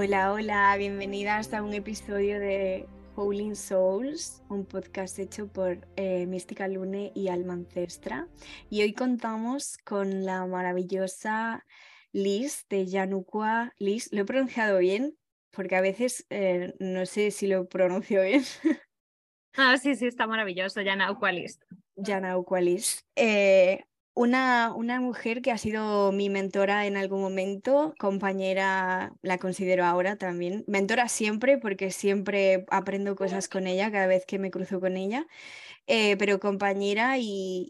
Hola, hola, bienvenidas a un episodio de Howling Souls, un podcast hecho por eh, Mística Lune y Alma Ancestra. Y hoy contamos con la maravillosa Liz de Yanukwa. Liz, ¿lo he pronunciado bien? Porque a veces eh, no sé si lo pronuncio bien. Ah, sí, sí, está maravilloso, Yanukwa Liz. Yanukwa Liz. Eh, una, una, mujer que ha sido mi mentora en algún momento, compañera, la considero ahora también, mentora siempre porque siempre aprendo cosas con ella cada vez que me cruzo con ella, eh, pero compañera y,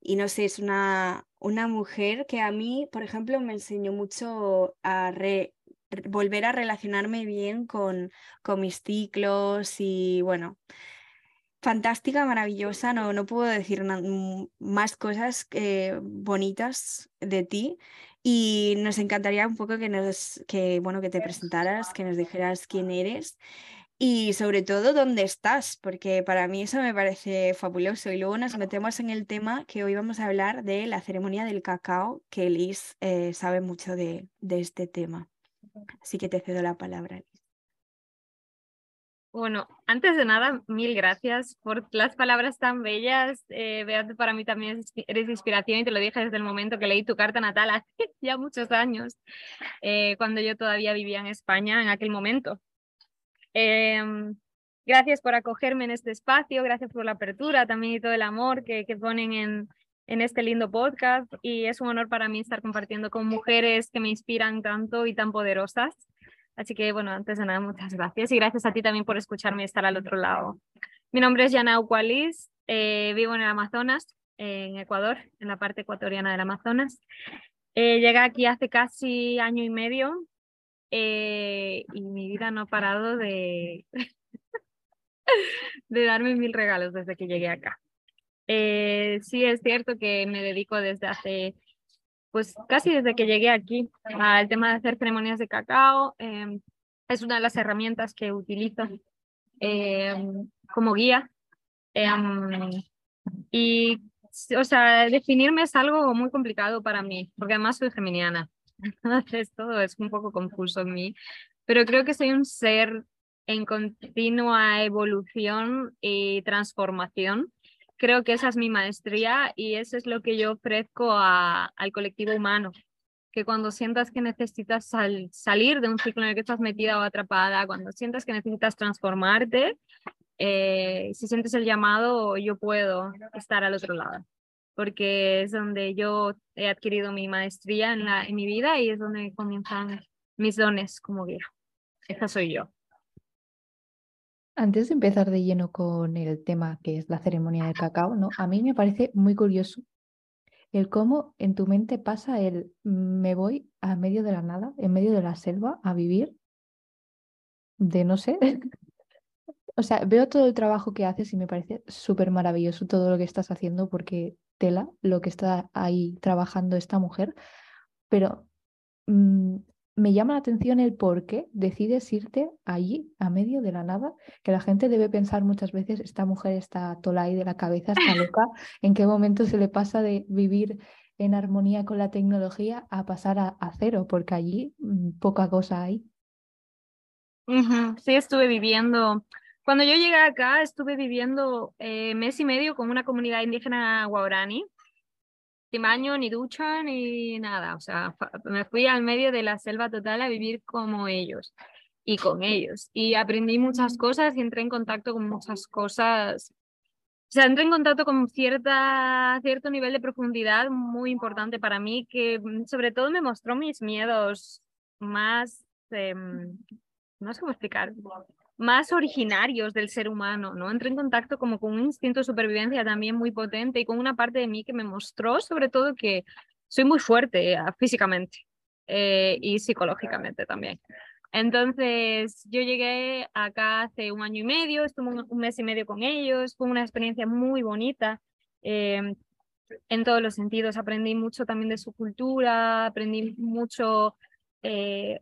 y, no sé, es una, una mujer que a mí, por ejemplo, me enseñó mucho a volver a relacionarme bien con, con mis ciclos y bueno fantástica, maravillosa, no, no puedo decir más cosas eh, bonitas de ti y nos encantaría un poco que nos que bueno que te presentaras, que nos dijeras quién eres y sobre todo dónde estás, porque para mí eso me parece fabuloso y luego nos metemos en el tema que hoy vamos a hablar de la ceremonia del cacao, que Liz eh, sabe mucho de, de este tema. Así que te cedo la palabra. Bueno, antes de nada, mil gracias por las palabras tan bellas. Eh, para mí también eres inspiración y te lo dije desde el momento que leí tu carta natal hace ya muchos años, eh, cuando yo todavía vivía en España en aquel momento. Eh, gracias por acogerme en este espacio, gracias por la apertura también y todo el amor que, que ponen en, en este lindo podcast y es un honor para mí estar compartiendo con mujeres que me inspiran tanto y tan poderosas. Así que, bueno, antes de nada, muchas gracias y gracias a ti también por escucharme y estar al otro lado. Mi nombre es Yana Ucualis, eh, vivo en el Amazonas, en Ecuador, en la parte ecuatoriana del Amazonas. Eh, llegué aquí hace casi año y medio eh, y mi vida no ha parado de, de darme mil regalos desde que llegué acá. Eh, sí es cierto que me dedico desde hace pues casi desde que llegué aquí al tema de hacer ceremonias de cacao. Em, es una de las herramientas que utilizo em, como guía. Em, y, o sea, definirme es algo muy complicado para mí, porque además soy geminiana. Entonces todo es un poco confuso en mí, pero creo que soy un ser en continua evolución y transformación creo que esa es mi maestría y eso es lo que yo ofrezco a, al colectivo humano. Que cuando sientas que necesitas salir de un ciclo en el que estás metida o atrapada, cuando sientas que necesitas transformarte, eh, si sientes el llamado, yo puedo estar al otro lado, porque es donde yo he adquirido mi maestría en, la, en mi vida y es donde comienzan mis dones como guía. Esa soy yo. Antes de empezar de lleno con el tema que es la ceremonia del cacao, ¿no? A mí me parece muy curioso el cómo en tu mente pasa el me voy a medio de la nada, en medio de la selva, a vivir de no sé. o sea, veo todo el trabajo que haces y me parece súper maravilloso todo lo que estás haciendo porque tela lo que está ahí trabajando esta mujer, pero mm, me llama la atención el por qué decides irte allí, a medio de la nada, que la gente debe pensar muchas veces, esta mujer está tola ahí de la cabeza, está loca, en qué momento se le pasa de vivir en armonía con la tecnología a pasar a, cero, porque allí mm, poca cosa hay. Sí, estuve viviendo, cuando yo llegué acá, estuve viviendo eh, mes y medio con una comunidad indígena guarani, sin baño, ni ducha, ni nada. O sea, me fui al medio de la selva total a vivir como ellos y con ellos. Y aprendí muchas cosas y entré en contacto con muchas cosas. O sea, entré en contacto con cierta, cierto nivel de profundidad muy importante para mí, que mm, sobre todo me mostró mis miedos más, eh, no sé cómo explicar, más originarios del ser humano, ¿no? Entré en contacto como con un instinto de supervivencia también muy potente y con una parte de mí que me mostró sobre todo que soy muy fuerte ah, físicamente eh, y psicológicamente también. Entonces, yo llegué acá hace un año y medio, estuve un, mes y medio con ellos, fue una experiencia muy bonita. Em, en todos los sentidos, aprendí mucho también de su cultura, aprendí mucho eh,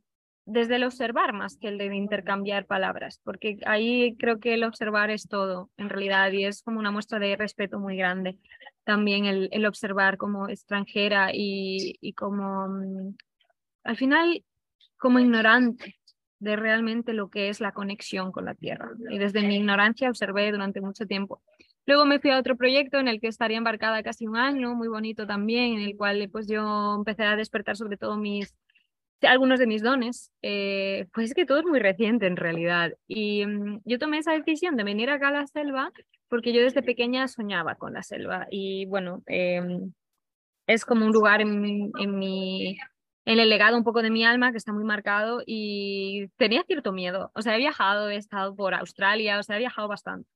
desde el observar más que el de intercambiar palabras, porque ahí creo que el observar es todo, en realidad, y es como una muestra de respeto muy grande. También el, el observar como extranjera y, y como, mm, al final, como ignorante de realmente lo que es la conexión con la tierra. Y desde mi ignorancia observé durante mucho tiempo. Luego me fui a otro proyecto en el que estaría embarcada casi un año, muy bonito también, en el cual pues yo empecé a despertar sobre todo mis algunos de mis dones, eh, pues es que todo es muy reciente en realidad. Y mm, yo tomé esa decisión de venir acá a la selva porque yo desde pequeña soñaba con la selva y bueno, em, es como un lugar en, en, mi, en el legado un poco de mi alma que está muy marcado y tenía cierto miedo. O sea, he viajado, he estado por Australia, o sea, he viajado bastante.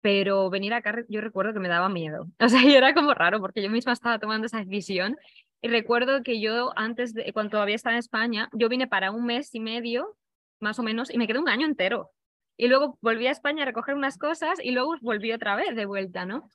Pero venir acá yo recuerdo que me daba miedo. O sea, y era como raro porque yo misma estaba tomando esa decisión y recuerdo que yo antes, de, cuando todavía estaba en España, yo vine para un mes y medio, más o menos, y me quedé un año entero. Y luego volví a España a recoger unas cosas y luego volví otra vez de vuelta, ¿no?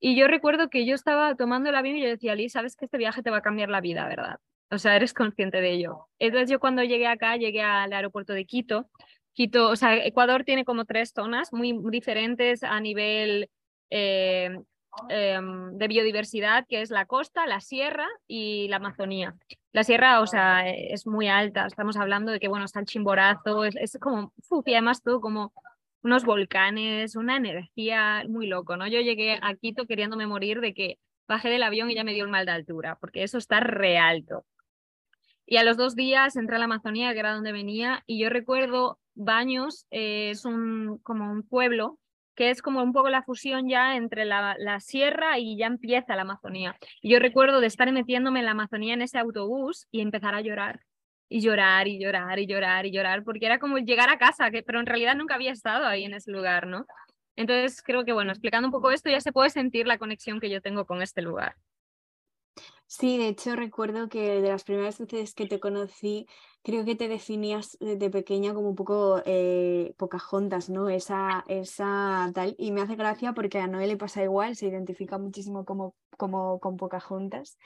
Y yo recuerdo que yo estaba tomando el avión y yo decía, Liz, sabes que este viaje te va a cambiar la vida, ¿verdad? O sea, eres consciente de ello. Entonces yo cuando llegué acá, llegué al aeropuerto de Quito. Quito, o sea, Ecuador tiene como tres zonas muy diferentes a nivel eh, Em, de biodiversidad, que es la costa, la sierra y la Amazonía. La sierra, o sea, es muy alta, estamos hablando de que, bueno, está el Chimborazo, es, como, uf, y además todo como unos volcanes, una energía muy loco, ¿no? Yo llegué a Quito queriéndome morir de que bajé del avión y ya me dio el mal de altura, porque eso está re alto. Y a los dos días entré a la Amazonía, que era donde venía, y yo recuerdo Baños, eh, es un, como un pueblo que es como un poco la fusión ya entre la, la, sierra y ya empieza la Amazonía. Y yo recuerdo de estar metiéndome en la Amazonía en ese autobús y empezar a llorar. Y llorar y llorar y llorar y llorar, porque era como llegar a casa, que, pero en realidad nunca había estado ahí en ese lugar, ¿no? Entonces creo que, bueno, explicando un poco esto ya se puede sentir la conexión que yo tengo con este lugar. Sí, de hecho recuerdo que de las primeras veces que te conocí, creo que te definías de pequeña como un poco eh, Pocahontas, ¿no? Esa, esa tal. Y me hace gracia porque a Noé le pasa igual, se identifica muchísimo como, como con Pocahontas.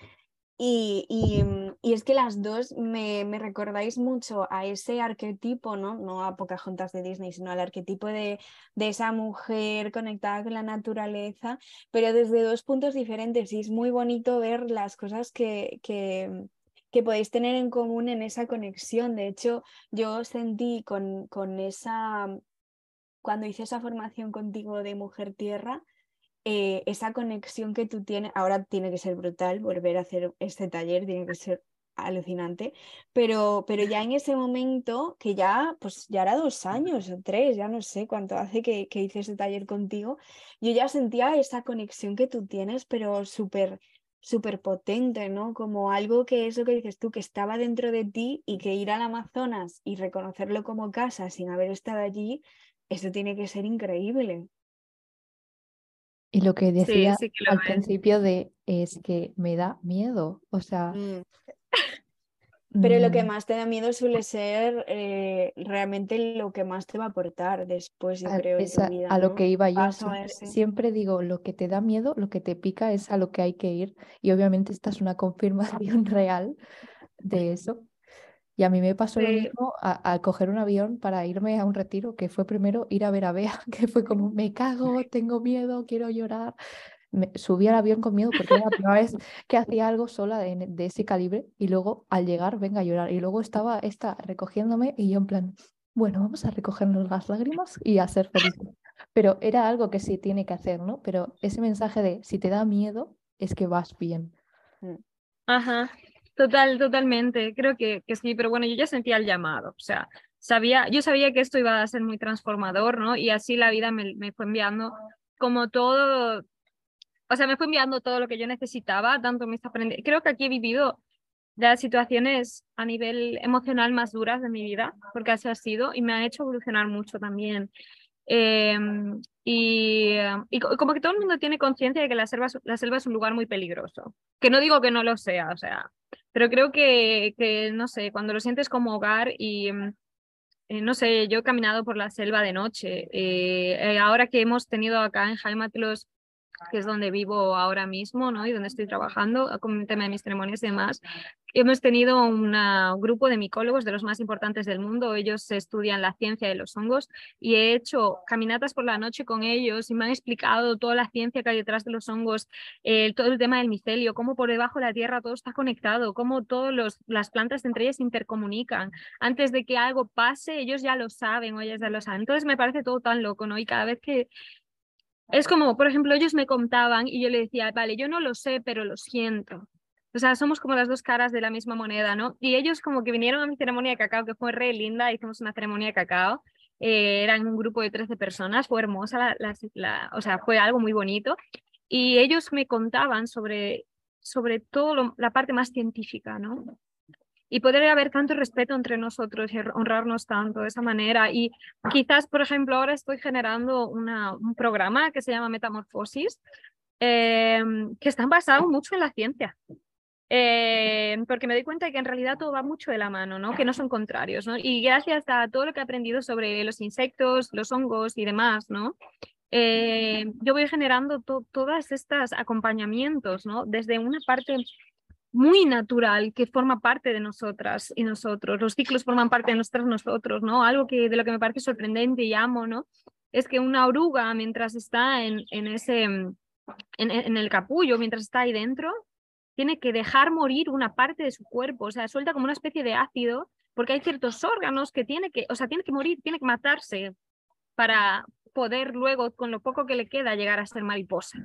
Y, mm, y, es que las dos me, me, recordáis mucho a ese arquetipo, ¿no? No a Pocahontas de Disney, sino al arquetipo de, de, esa mujer conectada con la naturaleza, pero desde dos puntos diferentes. Y es muy bonito ver las cosas que, que, que podéis tener en común en esa conexión. De hecho, yo sentí con, con esa, cuando hice esa formación contigo de Mujer Tierra, eh, esa conexión que tú tienes, ahora tiene que ser brutal volver a hacer este taller, tiene que ser alucinante, pero, pero ya en ese momento, que ya, pues ya era dos años o tres, ya no sé cuánto hace que, que hice ese taller contigo, yo ya sentía esa conexión que tú tienes, pero súper súper potente, ¿no? Como algo que es lo que dices tú, que estaba dentro de ti y que ir al Amazonas y reconocerlo como casa sin haber estado allí, eso tiene que ser increíble. Y lo que decía al principio de es que me da miedo, o sea... Mm. Pero lo que mm. más te da miedo suele ser eh, realmente lo que más te va a aportar después, yo creo, A lo que iba yo. Siempre, digo, lo que te da miedo, lo que te pica es a lo que hay que ir. Y obviamente esta es una confirmación real de eso. Y a mí me pasó lo mismo al coger un avión para irme a un retiro, que fue primero ir a ver a Bea, que fue como, me cago, tengo miedo, quiero llorar. Me, subí al avión con miedo porque era la primera vez que hacía algo sola de, ese calibre y luego al llegar venga a llorar. Y luego estaba esta recogiéndome y yo en plan, bueno, vamos a recogernos las lágrimas y a ser felices. Pero era algo que sí tiene que hacer, ¿no? Pero ese mensaje de si te da miedo es que vas bien. Mm. Ajá. Total, totalmente. Creo que, que sí, pero bueno, yo ya sentía el llamado. O sea, sabía, yo sabía que esto iba a ser muy transformador, ¿no? Y así la vida me, me fue enviando como todo, o sea, me fue enviando todo lo que yo necesitaba, tanto mis aprendizajes. Creo que aquí he vivido las situaciones a nivel emocional más duras de mi vida, porque así ha sido, y me ha hecho evolucionar mucho también. Em, y, y, como que todo el mundo tiene conciencia de que la selva, la selva es un lugar muy peligroso. Que no digo que no lo sea, o sea, pero creo que, que no sé, cuando lo sientes como hogar y, mm, eh, no sé, yo he caminado por la selva de noche. Eh, eh, ahora que hemos tenido acá en Jaime los, que es donde vivo ahora mismo, ¿no? Y donde estoy trabajando con el tema de mis ceremonias y demás, hemos tenido un grupo de micólogos de los más importantes del mundo. Ellos estudian la ciencia de los hongos y he hecho caminatas por la noche con ellos y me han explicado toda la ciencia que hay detrás de los hongos, todo el tema del micelio, cómo por debajo de la tierra todo está conectado, cómo todas las plantas entre ellas intercomunican. Antes de que algo pase, ellos ya lo saben o ellas ya lo saben. Entonces me parece todo tan loco, ¿no? Y cada vez que es como, por ejemplo, ellos me contaban y yo le decía, vale, yo no lo sé, pero lo siento. O sea, somos como las dos caras de la misma moneda, ¿no? Y ellos como que vinieron a mi ceremonia de cacao, que fue re linda, hicimos una ceremonia de cacao, eh, eran un grupo de 13 personas, fue hermosa, la, o sea, fue algo muy bonito. Y ellos me contaban sobre, sobre todo la parte más científica, ¿no? Y poder haber tanto respeto entre nosotros y honrarnos tanto de esa manera. Y quizás, por ejemplo, ahora estoy generando una, un programa que se llama Metamorfosis, eh, que está basado mucho en la ciencia. Eh, porque me doy cuenta de que en realidad todo va mucho de la mano, ¿no? que no son contrarios. ¿no? Y gracias a todo lo que he aprendido sobre los insectos, los hongos y demás, ¿no? Eh, yo voy generando todas estas acompañamientos, ¿no? desde una parte muy natural que forma parte de nosotras y nosotros. Los ciclos forman parte de nosotros nosotros, ¿no? Algo que de lo que me parece sorprendente y amo, ¿no? Es que una oruga mientras está en, en ese en, en, el capullo, mientras está ahí dentro, tiene que dejar morir una parte de su cuerpo, o sea, suelta como una especie de ácido, porque hay ciertos órganos que tiene que, o sea, tiene que morir, tiene que matarse para poder luego, con lo poco que le queda, llegar a ser mariposa.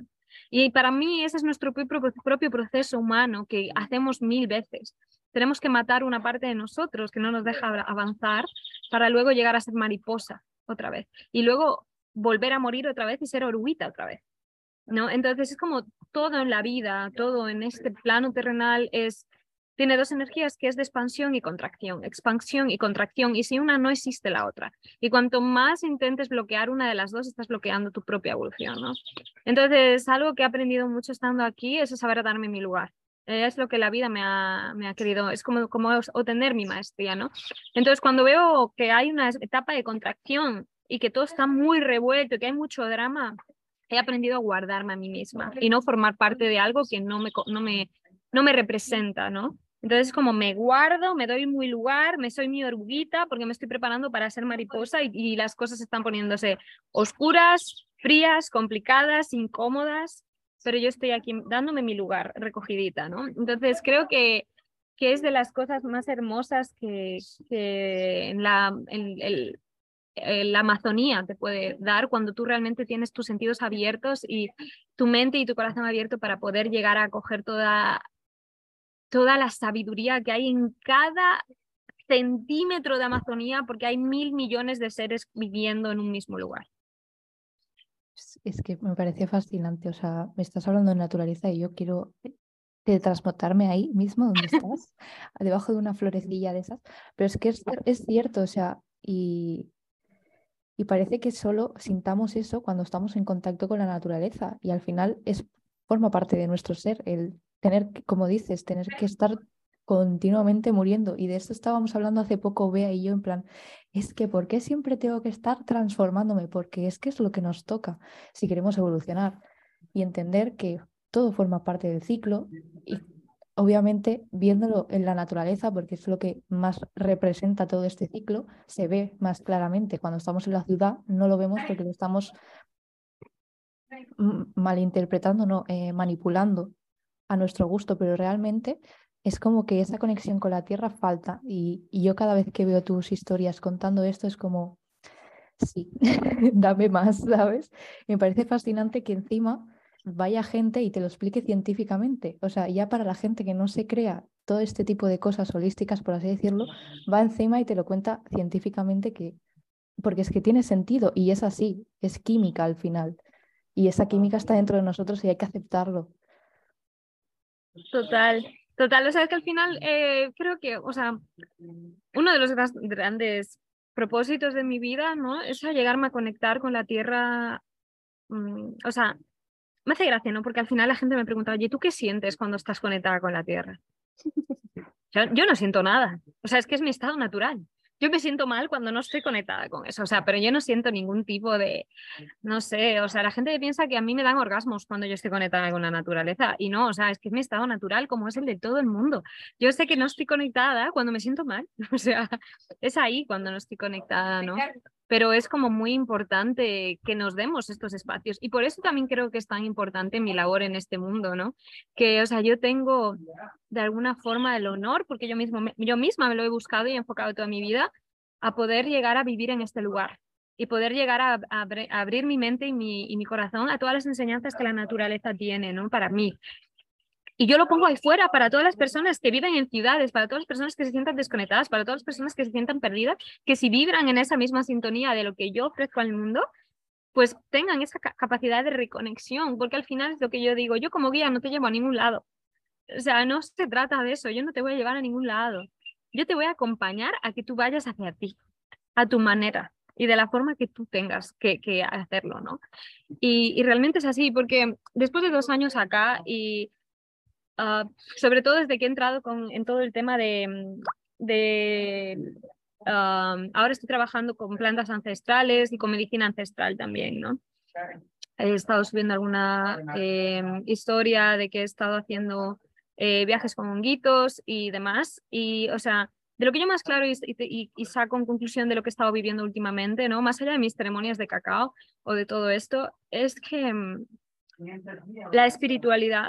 Y para mí ese es nuestro propio proceso humano que hacemos mil veces. Tenemos que matar una parte de nosotros que no nos deja avanzar para luego llegar a ser mariposa otra vez. Y luego volver a morir otra vez y ser oruguita otra vez. ¿no? Entonces es como todo en la vida, todo en este plano terrenal es tiene dos energías que es de expansión y contracción, expansión y contracción, y si una no existe la otra. Y cuanto más intentes bloquear una de las dos, estás bloqueando tu propia evolución, ¿no? Entonces, algo que he aprendido mucho estando aquí es saber darme mi lugar. Es lo que la vida me ha, me ha querido, es como, como obtener mi maestría, ¿no? Entonces, cuando veo que hay una etapa de contracción y que todo está muy revuelto, que hay mucho drama, he aprendido a guardarme a mí misma y no formar parte de algo que no me, no me, no me representa, ¿no? Entonces, como me guardo, me doy muy lugar, me soy mi orguita porque me estoy preparando para ser mariposa y, las cosas están poniéndose oscuras, frías, complicadas, incómodas, pero yo estoy aquí dándome mi lugar, recogidita, ¿no? Entonces, creo que, que es de las cosas más hermosas que, que en la, en, la Amazonía te puede dar cuando tú realmente tienes tus sentidos abiertos y tu mente y tu corazón abierto para poder llegar a coger toda toda la sabiduría que hay en cada centímetro de Amazonía, porque hay mil millones de seres viviendo en un mismo lugar. Es que me parece fascinante, o sea, me estás hablando de naturaleza y yo quiero transportarme ahí mismo donde estás, debajo de una florecilla de esas, pero es que es, es cierto, o sea, y, y parece que solo sintamos eso cuando estamos en contacto con la naturaleza y al final es forma parte de nuestro ser el tener, como dices, tener que estar continuamente muriendo. Y de esto estábamos hablando hace poco, Bea y yo, en plan, es que ¿por qué siempre tengo que estar transformándome? Porque es que es lo que nos toca si queremos evolucionar y entender que todo forma parte del ciclo y obviamente viéndolo en la naturaleza, porque es lo que más representa todo este ciclo, se ve más claramente. Cuando estamos en la ciudad no lo vemos porque lo estamos malinterpretando, no, eh, manipulando a nuestro gusto, pero realmente es como que esa conexión con la tierra falta. Y, yo cada vez que veo tus historias contando esto es como, sí, dame más, ¿sabes? Me parece fascinante que encima vaya gente y te lo explique científicamente. O sea, ya para la gente que no se crea todo este tipo de cosas holísticas, por así decirlo, va encima y te lo cuenta científicamente que, porque es que tiene sentido y es así, es química al final. Y esa química está dentro de nosotros y hay que aceptarlo. Total, total. O sea, es que al final eh, creo que, o sea, uno de los grandes propósitos de mi vida, ¿no? Es llegarme a conectar con la tierra. Mm, o sea, me hace gracia, ¿no? Porque al final la gente me pregunta, oye, ¿tú qué sientes cuando estás conectada con la tierra? Yo, yo no siento nada. O sea, es que es mi estado natural. Yo me siento mal cuando no estoy conectada con eso, o sea, pero yo no siento ningún tipo de, no sé, o sea, la gente piensa que a mí me dan orgasmos cuando yo estoy conectada con la naturaleza y no, o sea, es que es mi estado natural como es el de todo el mundo. Yo sé que no estoy conectada cuando me siento mal, o sea, es ahí cuando no estoy conectada, ¿no? Pero es como muy importante que nos demos estos espacios y por eso también creo que es tan importante mi labor en este mundo, ¿no? Que, o sea, yo tengo de alguna forma el honor, porque yo, mismo, yo misma me lo he buscado y enfocado toda mi vida, a poder llegar a vivir en este lugar y poder llegar a, abrir mi mente y mi, y mi, corazón a todas las enseñanzas que la naturaleza tiene, ¿no? Para mí. Y yo lo pongo ahí fuera para todas las personas que viven en ciudades, para todas las personas que se sientan desconectadas, para todas las personas que se sientan perdidas, que si vibran en esa misma sintonía de lo que yo ofrezco al mundo, pues tengan esa capacidad de reconexión, porque al final es lo que yo digo, yo como guía no te llevo a ningún lado. O sea, no se trata de eso, yo no te voy a llevar a ningún lado. Yo te voy a acompañar a que tú vayas hacia ti, a tu manera y de la forma que tú tengas que, que hacerlo, ¿no? Y, y, realmente es así, porque después de dos años acá y uh, sobre todo desde que he entrado con, en todo el tema de, de uh, ahora estoy trabajando con plantas ancestrales y con medicina ancestral también, ¿no? He estado subiendo alguna eh, historia de que he estado haciendo eh, viajes con honguitos y demás. Y, o sea, de lo que yo más claro y, y, saco en conclusión de lo que he estado viviendo últimamente, ¿no? Más allá de mis ceremonias de cacao o de todo esto, es que mm, la espiritualidad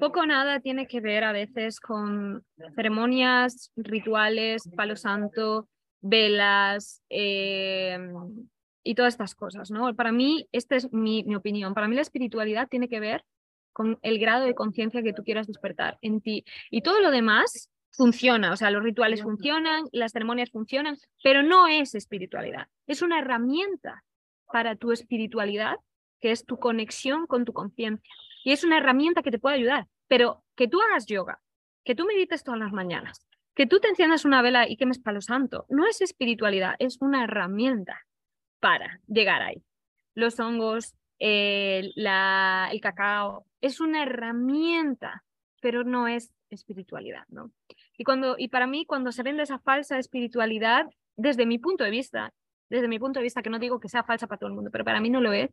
poco o nada tiene que ver a veces con ceremonias, rituales, palo santo, velas eh, y todas estas cosas, ¿no? Para mí, esta es mi, mi opinión, para mí la espiritualidad tiene que ver con el grado de conciencia que tú quieras despertar en ti. Y todo lo demás funciona, o sea, los rituales funcionan, las ceremonias funcionan, pero no es espiritualidad, es una herramienta para tu espiritualidad, que es tu conexión con tu conciencia. Y es una herramienta que te puede ayudar, pero que tú hagas yoga, que tú medites todas las mañanas, que tú te enciendas una vela y quemes palo santo, no es espiritualidad, es una herramienta para llegar ahí. Los hongos, el, la, el cacao, es una herramienta, pero no es espiritualidad, ¿no? Y, cuando, y para mí, cuando se vende esa falsa espiritualidad, desde mi punto de vista, desde mi punto de vista, que no digo que sea falsa para todo el mundo, pero para mí no lo es,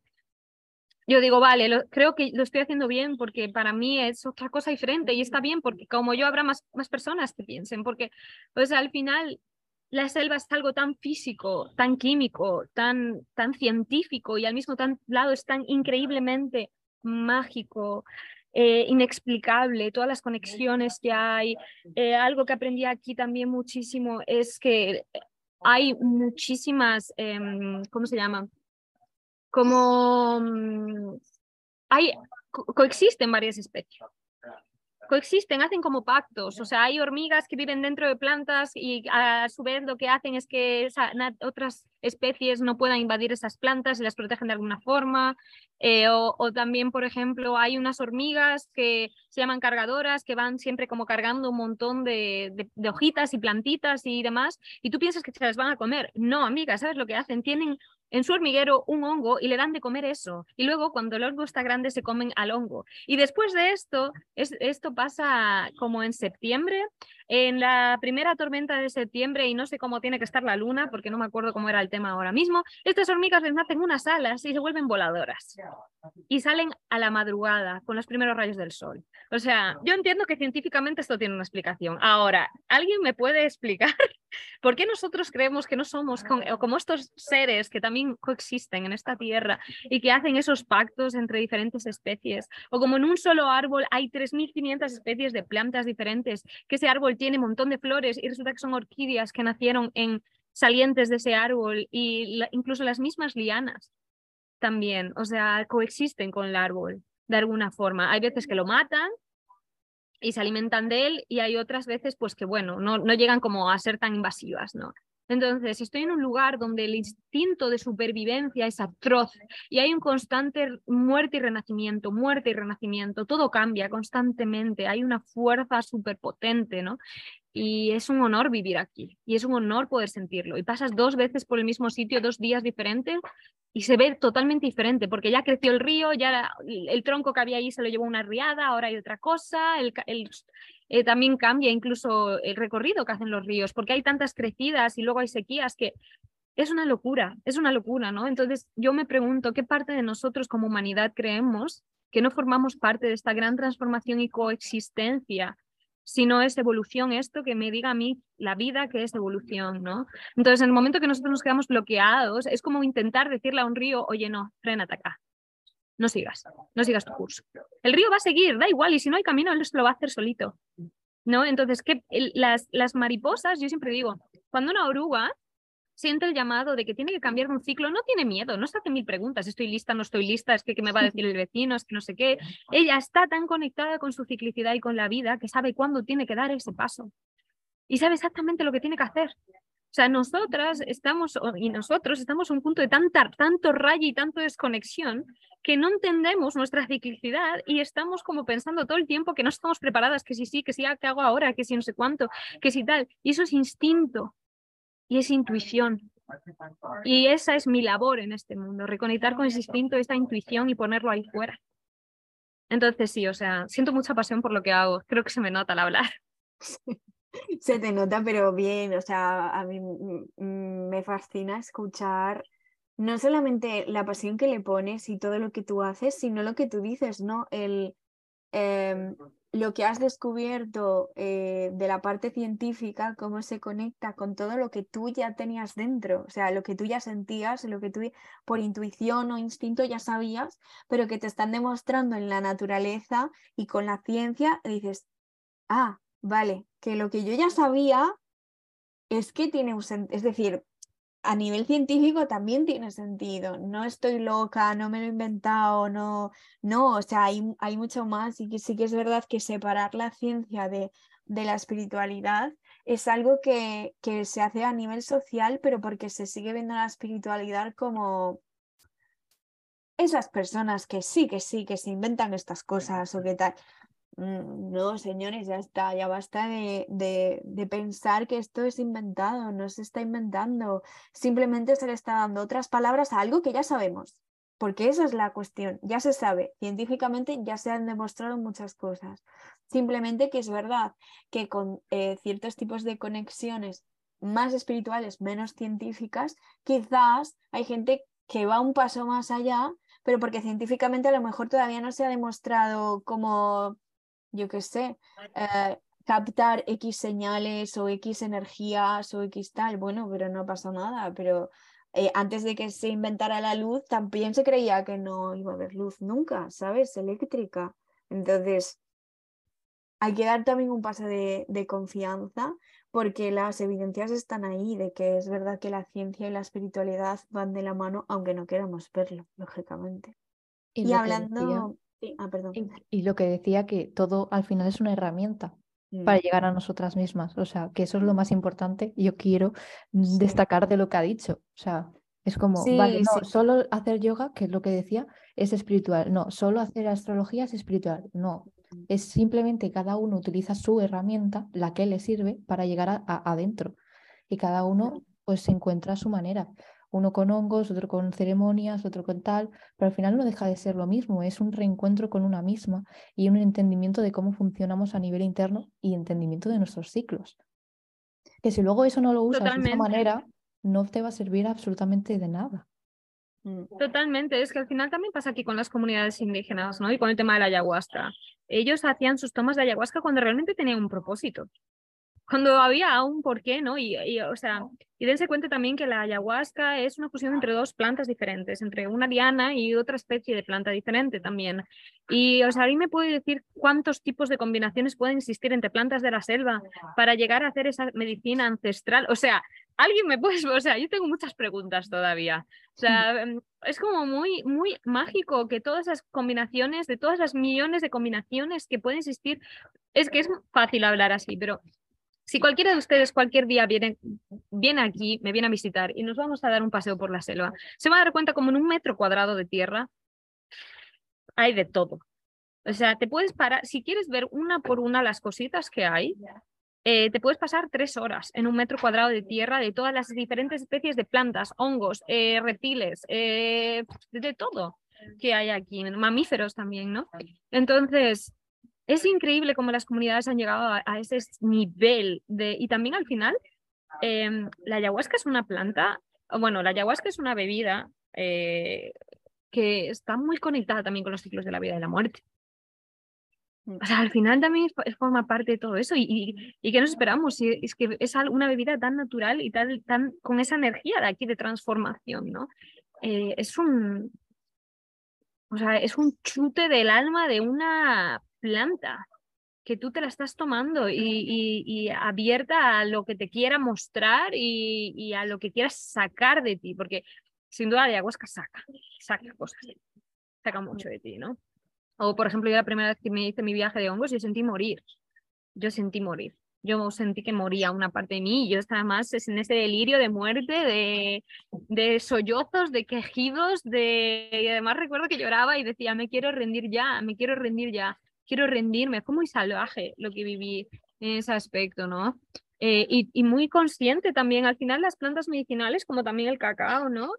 yo digo, vale, creo que lo estoy haciendo bien porque para mí es otra cosa diferente y está bien porque como yo habrá más, más personas que piensen, porque pues al final la selva es algo tan físico, tan químico, tan, tan científico y al mismo lado es tan increíblemente mágico, eh, inexplicable, todas las conexiones que hay. Eh, algo que aprendí aquí también muchísimo es que hay muchísimas, em, ¿cómo se llama? Como mm, hay, coexisten varias especies coexisten, hacen como pactos, o sea, hay hormigas que viven dentro de plantas y a su vez lo que hacen es que otras especies no puedan invadir esas plantas y las protegen de alguna forma, eh, o, también, por ejemplo, hay unas hormigas que se llaman cargadoras, que van siempre como cargando un montón de, de hojitas y plantitas y demás, y tú piensas que se las van a comer. No, amiga, ¿sabes lo que hacen? Tienen en su hormiguero un hongo y le dan de comer eso. Y luego cuando el hongo está grande se comen al hongo. Y después de esto, es, esto pasa como en septiembre, en la primera tormenta de septiembre, y no sé cómo tiene que estar la luna, porque no me acuerdo cómo era el tema ahora mismo, estas hormigas les nacen unas alas y se vuelven voladoras. Y salen a la madrugada con los primeros rayos del sol. O sea, yo entiendo que científicamente esto tiene una explicación. Ahora, ¿alguien me puede explicar por qué nosotros creemos que no somos como estos seres que también coexisten en esta tierra y que hacen esos pactos entre diferentes especies? O como en un solo árbol hay 3.500 especies de plantas diferentes, que ese árbol tiene un montón de flores y resulta que son orquídeas que nacieron en salientes de ese árbol y incluso las mismas lianas también, o sea, coexisten con el árbol de alguna forma. Hay veces que lo matan y se alimentan de él y hay otras veces pues que bueno, no, no llegan como a ser tan invasivas, ¿no? Entonces, estoy en un lugar donde el instinto de supervivencia es atroz y hay un constante muerte y renacimiento, muerte y renacimiento, todo cambia constantemente, hay una fuerza superpotente, ¿no? Y es un honor vivir aquí y es un honor poder sentirlo. Y pasas dos veces por el mismo sitio, dos días diferentes y se ve totalmente diferente porque ya creció el río, ya el tronco que había ahí se lo llevó una riada, ahora hay otra cosa, el, eh, también cambia incluso el recorrido que hacen los ríos, porque hay tantas crecidas y luego hay sequías que es una locura, es una locura, ¿no? Entonces yo me pregunto, ¿qué parte de nosotros como humanidad creemos que no formamos parte de esta gran transformación y coexistencia si no es evolución esto que me diga a mí la vida que es evolución, ¿no? Entonces, en el momento que nosotros nos quedamos bloqueados, es como intentar decirle a un río, oye, no, frénate acá, no sigas, no sigas tu curso. El río va a seguir, da igual, y si no hay camino, él lo va a hacer solito, ¿no? Entonces, ¿qué? las, las mariposas, yo siempre digo, cuando una oruga siente el llamado de que tiene que cambiar un ciclo, no tiene miedo, no se hace mil preguntas, estoy lista, no estoy lista, es que qué me va a decir el vecino, es que no sé qué. Ella está tan conectada con su ciclicidad y con la vida que sabe cuándo tiene que dar ese paso y sabe exactamente lo que tiene que hacer. O sea, nosotras estamos, y nosotros estamos a un punto de tanta, tanto rayo y tanto desconexión que no entendemos nuestra ciclicidad y estamos como pensando todo el tiempo que no estamos preparadas, que si sí, que sí, ¿qué hago ahora? Que si no sé cuánto, que si tal. Y eso es instinto, y es intuición. Y esa es mi labor en este mundo, reconectar con ese instinto, esta intuición y ponerlo ahí fuera. Entonces sí, o sea, siento mucha pasión por lo que hago, creo que se me nota al hablar. Se te nota, pero bien, o sea, a mí me fascina escuchar no solamente la pasión que le pones y todo lo que tú haces, sino lo que tú dices, ¿no? El, em, lo que has descubierto eh, de la parte científica, cómo se conecta con todo lo que tú ya tenías dentro, o sea, lo que tú ya sentías, lo que tú por intuición o instinto ya sabías, pero que te están demostrando en la naturaleza y con la ciencia, dices, ah, vale, que lo que yo ya sabía es que tiene un sentido, es decir, a nivel científico también tiene sentido. No estoy loca, no me lo he inventado, no, no, o sea, hay, hay mucho más y que sí que es verdad que separar la ciencia de, de la espiritualidad es algo que, que, se hace a nivel social, pero porque se sigue viendo la espiritualidad como esas personas que sí, que sí, que se inventan estas cosas o qué tal. Mm, no, señores, ya está, ya basta de, de, pensar que esto es inventado, no se está inventando, simplemente se le está dando otras palabras a algo que ya sabemos, porque esa es la cuestión, ya se sabe, científicamente ya se han demostrado muchas cosas, simplemente que es verdad que con eh, ciertos tipos de conexiones más espirituales, menos científicas, quizás hay gente que va un paso más allá, pero porque científicamente a lo mejor todavía no se ha demostrado como yo qué sé, eh, captar X señales o X energías o X tal, bueno, pero no pasa nada, pero eh, antes de que se inventara la luz también se creía que no iba a haber luz nunca, ¿sabes? Eléctrica. Entonces, hay que dar también un paso de, de confianza porque las evidencias están ahí de que es verdad que la ciencia y la espiritualidad van de la mano, aunque no queramos verlo, lógicamente. Y, hablando, Ah, y, lo que decía que todo al final es una herramienta para mm. llegar a nosotras mismas. O sea, que eso es lo más importante. Yo quiero destacar de lo que ha dicho. O sea, es como, vale, no, solo hacer yoga, que es lo que decía, es espiritual. No, solo hacer astrología es espiritual. No, es simplemente cada uno utiliza su herramienta, la que le sirve, para llegar a, adentro. Y cada uno pues se encuentra a su manera uno con hongos, otro con ceremonias, otro con tal, pero al final no deja de ser lo mismo, es un reencuentro con una misma y un entendimiento de cómo funcionamos a nivel interno y entendimiento de nuestros ciclos. Que si luego eso no lo usas de esa manera, no te va a servir absolutamente de nada. Mm. Totalmente, es que al final también pasa aquí con las comunidades indígenas, ¿no? Y con el tema de la ayahuasca. Ellos hacían sus tomas de ayahuasca cuando realmente tenían un propósito cuando había un porqué, ¿no? Y, o sea, y dense cuenta también que la ayahuasca es una fusión entre dos plantas diferentes, entre una liana y otra especie de planta diferente también. Y, o sea, ¿alguien me puede decir cuántos tipos de combinaciones pueden existir entre plantas de la selva para llegar a hacer esa medicina ancestral? O sea, alguien me puede, o sea, yo tengo muchas preguntas todavía. O sea, em, es como muy, muy mágico que todas esas combinaciones, de todas las millones de combinaciones que pueden existir, es que es fácil hablar así, pero si cualquiera de ustedes cualquier día viene, viene aquí, me viene a visitar y nos vamos a dar un paseo por la selva, se va a dar cuenta como en un metro cuadrado de tierra hay de todo. O sea, te puedes parar, si quieres ver una por una las cositas que hay, eh, te puedes pasar tres horas en un metro cuadrado de tierra de todas las diferentes especies de plantas, hongos, eh, reptiles, eh, de todo que hay aquí, mamíferos también, ¿no? Entonces, es increíble cómo las comunidades han llegado a, ese nivel de... Y también al final, em, la ayahuasca es una planta, bueno, la ayahuasca es una bebida eh, que está muy conectada también con los ciclos de la vida y la muerte. Mm. O sea, al final también forma parte de todo eso. ¿Y, y, qué nos esperamos? Si es que es una bebida tan natural y tan, tan con esa energía de aquí de transformación, ¿no? Eh, es un. O sea, es un chute del alma de una planta que tú te la estás tomando y, y, abierta a lo que te quiera mostrar y, a lo que quieras sacar de ti, porque sin duda la ayahuasca saca, saca cosas, saca mucho de ti, ¿no? O, por ejemplo, yo la primera vez que me hice mi viaje de hongos, yo sentí morir. Yo sentí morir. Yo sentí que moría una parte de mí. Yo estaba más en ese delirio de muerte, de, de sollozos, de quejidos, de... Y además recuerdo que lloraba y decía, me quiero rendir ya, me quiero rendir ya, quiero rendirme. Fue muy salvaje lo que viví en ese aspecto, ¿no? Eh, y, y, muy consciente también. Al final las plantas medicinales, como también el cacao, ¿no?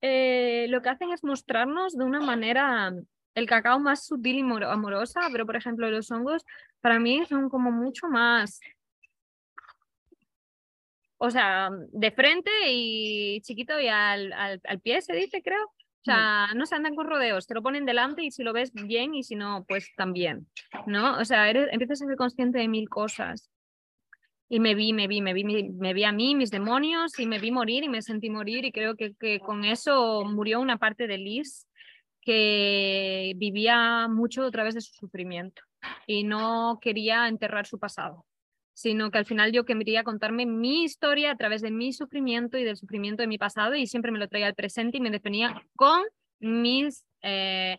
Eh, lo que hacen es mostrarnos de una manera el cacao más sutil y amorosa, pero por ejemplo los hongos para mí son como mucho más, o sea, de frente y chiquito y al, al, pie se dice, creo. O sea, no se andan con rodeos, te lo ponen delante y si lo ves bien y si no, pues también, ¿no? O sea, empiezas a ser consciente de mil cosas. Y me vi, me vi, me vi, me, vi a mí, mis demonios, y me vi morir y me sentí morir y creo que, que con eso murió una parte de Liz que vivía mucho a través de su sufrimiento y no quería enterrar su pasado, sino que al final yo quería contarme mi historia a través de mi sufrimiento y del sufrimiento de mi pasado y siempre me lo traía al presente y me definía con mis eh,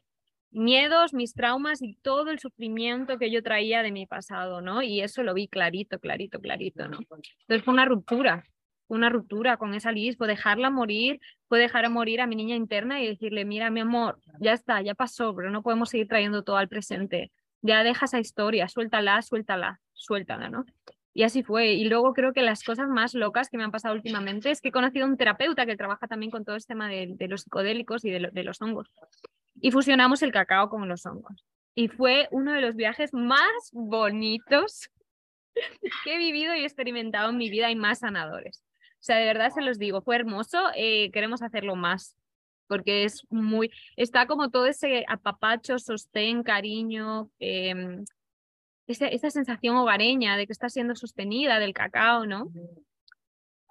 miedos, mis traumas y todo el sufrimiento que yo traía de mi pasado, ¿no? Y eso lo vi clarito, clarito, clarito, ¿no? Entonces fue una ruptura, una ruptura con esa Liz, fue dejarla morir, fue dejar morir a mi niña interna y decirle, mira, mi amor, ya está, ya pasó, pero no podemos seguir trayendo todo al presente. Ya deja esa historia, suéltala, suéltala, suéltala, ¿no? Y así fue. Y luego creo que las cosas más locas que me han pasado últimamente es que he conocido a un terapeuta que trabaja también con todo este tema de, los psicodélicos y de, los hongos. Y fusionamos el cacao con los hongos. Y fue uno de los viajes más bonitos que he vivido y experimentado en mi vida y más sanadores. O sea, de verdad se los digo, fue hermoso, eh, queremos hacerlo más, porque es muy, está como todo ese apapacho, sostén, cariño, eh, esa, sensación hogareña de que está siendo sostenida del cacao, ¿no?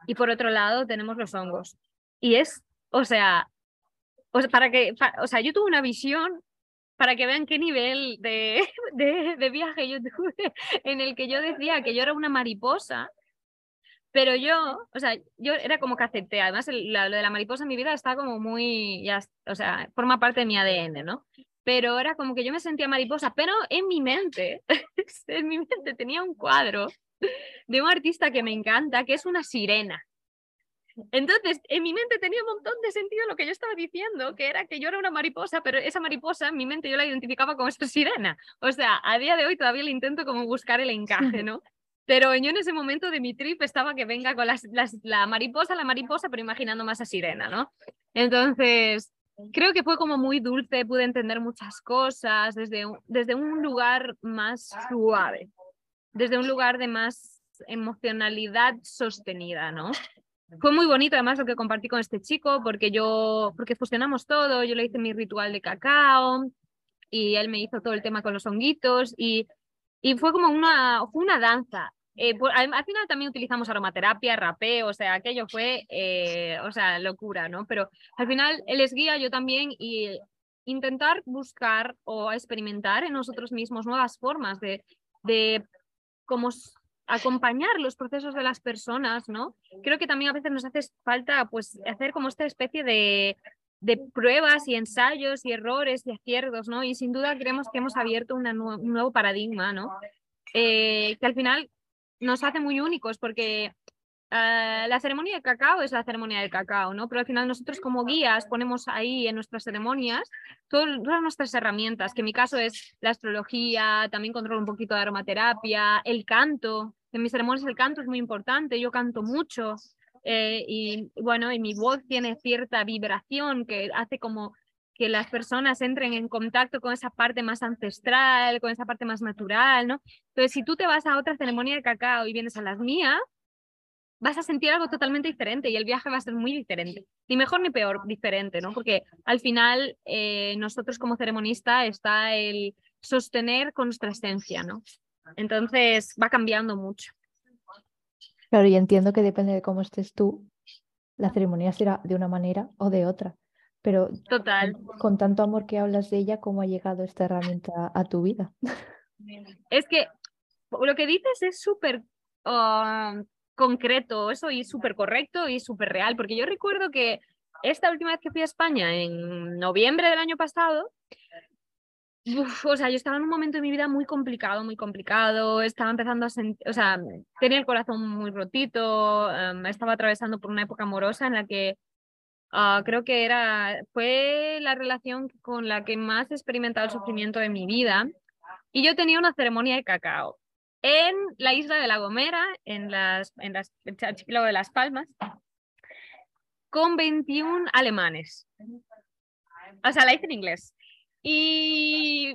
Y por otro lado tenemos los hongos. Y es, o sea, o sea, para que, o sea, yo tuve una visión para que vean qué nivel de, de, de, viaje yo tuve, en el que yo decía que yo era una mariposa pero yo, o sea, yo era como que acepté. Además, lo de la mariposa en mi vida está como muy, ya, o sea, forma parte de mi ADN, ¿no? Pero era como que yo me sentía mariposa, pero en mi mente, en mi mente tenía un cuadro de un artista que me encanta, que es una sirena. Entonces, en mi mente tenía un montón de sentido lo que yo estaba diciendo, que era que yo era una mariposa, pero esa mariposa en mi mente yo la identificaba como esta sirena. O sea, a día de hoy todavía le intento como buscar el encaje, ¿no? Pero yo en ese momento de mi trip estaba que venga con las, la mariposa, la mariposa, pero imaginando más a Sirena, ¿no? Entonces, creo que fue como muy dulce, pude entender muchas cosas desde, desde un lugar más suave, desde un lugar de más emocionalidad sostenida, ¿no? Fue muy bonito además lo que compartí con este chico porque yo, porque fusionamos todo, yo le hice mi ritual de cacao y él me hizo todo el tema con los honguitos y y fue como una, fue una danza. Eh, al, final también utilizamos aromaterapia, rapé, o sea, aquello fue, eh, o sea, locura, ¿no? Pero al final él es guía, yo también, y intentar buscar o experimentar en nosotros mismos nuevas formas de, de cómo acompañar los procesos de las personas, ¿no? Creo que también a veces nos hace falta, pues, hacer como esta especie de de pruebas y ensayos y errores y aciertos, ¿no? Y sin duda creemos que hemos abierto un nuevo paradigma, ¿no? Eh, que al final nos hace muy únicos porque ah, la ceremonia del cacao es la ceremonia del cacao, ¿no? Pero al final nosotros como guías ponemos ahí en nuestras ceremonias todas nuestras herramientas, que en mi caso es la astrología, también controlo un poquito de aromaterapia, el canto. En mis ceremonias el canto es muy importante, yo canto mucho, eh, y bueno, y mi voz tiene cierta vibración que hace como que las personas entren en contacto con esa parte más ancestral, con esa parte más natural, ¿no? Entonces, si tú te vas a otra ceremonia de cacao y vienes a las mías, vas a sentir algo totalmente diferente y el viaje va a ser muy diferente. Ni mejor ni peor, diferente, ¿no? Porque al final eh, nosotros como ceremonista está el sostener con nuestra esencia, ¿no? Entonces va cambiando mucho. Claro, y entiendo que depende de cómo estés tú, la ceremonia será de una manera o de otra. Pero Total. Con, tanto amor que hablas de ella, ¿cómo ha llegado esta herramienta a tu vida? Es que lo que dices es súper um, concreto, eso y súper correcto y súper real, porque yo recuerdo que esta última vez que fui a España, en noviembre del año pasado, o sea, yo estaba en un momento de mi vida muy complicado, muy complicado, estaba empezando a sentir, o sea, tenía el corazón muy rotito, um, estaba atravesando por una época amorosa en la que uh, creo que era, fue la relación con la que más he experimentado el sufrimiento de mi vida. Y yo tenía una ceremonia de cacao en la isla de La Gomera, en, las, en las, el archipiélago de Las Palmas, con 21 alemanes. O sea, la hice en inglés. Y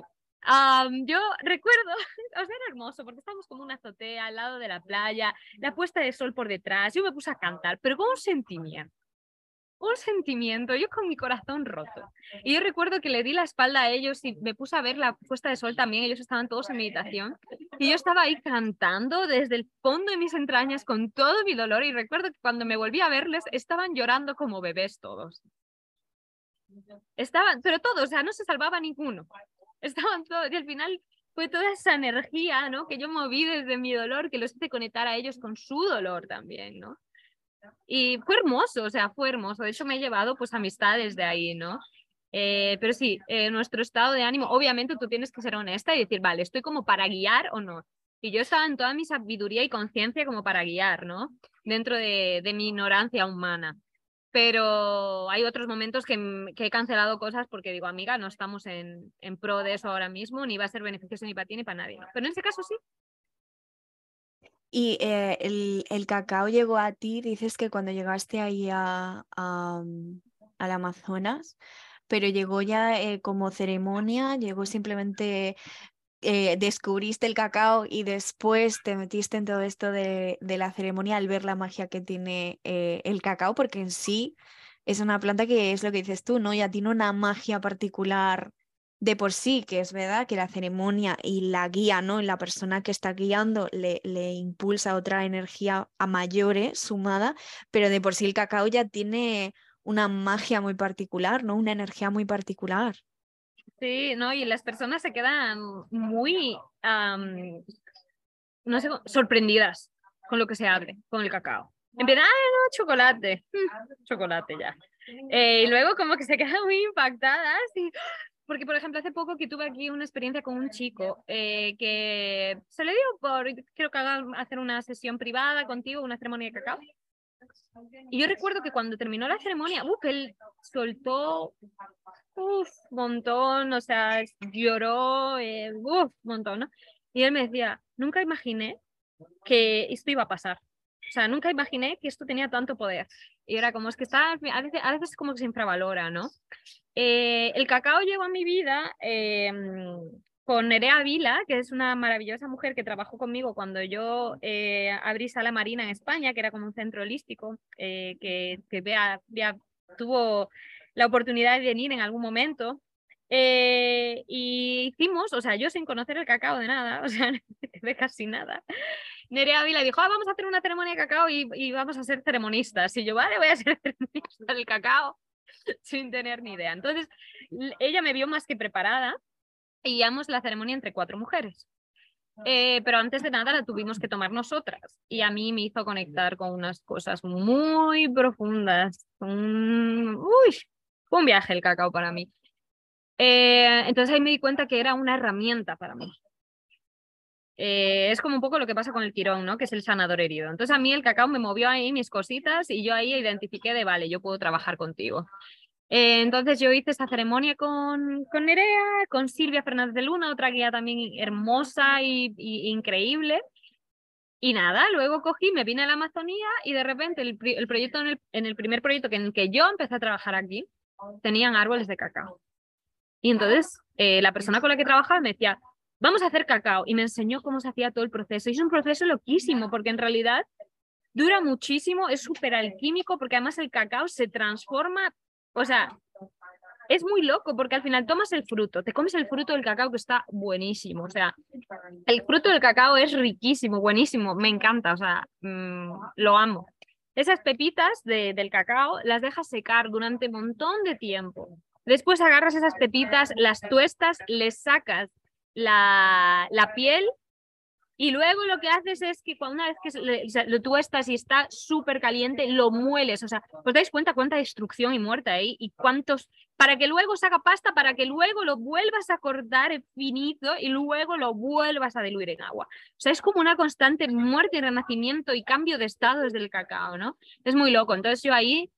yo recuerdo, o sea, era hermoso porque estábamos como una azotea al lado de la playa, la puesta de sol por detrás, yo me puse a cantar, pero con un sentimiento, un sentimiento, yo con mi corazón roto. Y yo recuerdo que le di la espalda a ellos y me puse a ver la puesta de sol también, ellos estaban todos en meditación, y yo estaba ahí cantando desde el fondo de mis entrañas con todo mi dolor y recuerdo que cuando me volví a verles estaban llorando como bebés todos. Estaban, pero todos, o sea, no se salvaba ninguno. Estaban todos, y al final fue toda esa energía, ¿no? Que yo moví desde mi dolor, que los hice conectar a ellos con su dolor también, ¿no? Y fue hermoso, o sea, fue hermoso. De hecho, me he llevado pues amistades de ahí, ¿no? Eh, pero sí, eh, nuestro estado de ánimo, obviamente tú tienes que ser honesta y decir, vale, estoy como para guiar o no. Y yo estaba en toda mi sabiduría y conciencia como para guiar, ¿no? Dentro de, de mi ignorancia humana pero hay otros momentos que, he cancelado cosas porque digo, amiga, no estamos en, en, pro de eso ahora mismo, ni va a ser beneficioso ni para ti ni para nadie. Pero en ese caso sí. Y eh, el, el, cacao llegó a ti, dices que cuando llegaste ahí a, a, al Amazonas, pero llegó ya eh, como ceremonia, llegó simplemente eh, descubriste el cacao y después te metiste en todo esto de, la ceremonia al ver la magia que tiene eh, el cacao, porque en sí es una planta que es lo que dices tú, ¿no? Ya tiene una magia particular de por sí, que es verdad que la ceremonia y la guía, ¿no? La persona que está guiando le, le impulsa otra energía a mayores sumada, pero de por sí el cacao ya tiene una magia muy particular, ¿no? Una energía muy particular. Sí, no, y las personas se quedan muy, no sé, sorprendidas con lo que se abre, con el cacao. Empiezan, ah, no, chocolate, chocolate ya. Eh, y luego como que se quedan muy impactadas y... Porque, por ejemplo, hace poco que tuve aquí una experiencia con un chico eh, que se le dio por, creo que haga, hacer una sesión privada contigo, una ceremonia de cacao. Y yo recuerdo que cuando terminó la ceremonia, uf, él soltó uf, montón, o sea, lloró, eh, uf, montón, ¿no? Y él me decía, nunca imaginé que esto iba a pasar. O sea, nunca imaginé que esto tenía tanto poder. Y era como es que está, a veces, a veces como que se infravalora, ¿no? Eh, el cacao llegó a mi vida eh, con Nerea Vila, que es una maravillosa mujer que trabajó conmigo cuando yo eh, abrí Sala Marina en España, que era como un centro holístico, que, que vea, tuvo la oportunidad de venir en algún momento. Eh, y hicimos, o sea, yo sin conocer el cacao de nada, o sea, de casi nada. Nerea Ávila dijo, ah, vamos a hacer una ceremonia de cacao y, y, vamos a ser ceremonistas. Y yo, vale, voy a ser ceremonista del cacao sin tener ni idea. Entonces, ella me vio más que preparada y guiamos la ceremonia entre cuatro mujeres. Eh, pero antes de nada la tuvimos que tomar nosotras y a mí me hizo conectar con unas cosas muy profundas. Un... Uy, un viaje el cacao para mí. Eh, entonces ahí me di cuenta que era una herramienta para mí. Eh, es como un poco lo que pasa con el quirón, ¿no? Que es el sanador herido. Entonces a mí el cacao me movió ahí mis cositas y yo ahí identifiqué de, vale, yo puedo trabajar contigo. Eh, entonces yo hice esa ceremonia con, con Nerea, con Silvia Fernández de Luna, otra guía también hermosa y, increíble. Y nada, luego cogí, me vine a la Amazonía y de repente el, el proyecto, en el, en el, primer proyecto en el que yo empecé a trabajar aquí, tenían árboles de cacao. Y entonces eh, la persona con la que trabajaba me decía, vamos a hacer cacao. Y me enseñó cómo se hacía todo el proceso. Y es un proceso loquísimo, porque en realidad dura muchísimo, es súper alquímico, porque además el cacao se transforma, o sea, es muy loco, porque al final tomas el fruto, te comes el fruto del cacao que está buenísimo, o sea, el fruto del cacao es riquísimo, buenísimo, me encanta, o sea, mm, lo amo. Esas pepitas de, del cacao las dejas secar durante un montón de tiempo. Después agarras esas pepitas, las tuestas, les sacas la, la piel y luego lo que haces es que cuando una vez que lo tuestas y está súper caliente, lo mueles. O sea, ¿os dais cuenta cuánta destrucción y muerte hay? Y cuántos, para que luego se haga pasta, para que luego lo vuelvas a cortar finito y luego lo vuelvas a diluir en agua. O sea, es como una constante muerte y renacimiento y cambio de estado desde el cacao, ¿no? Es muy loco. Entonces yo ahí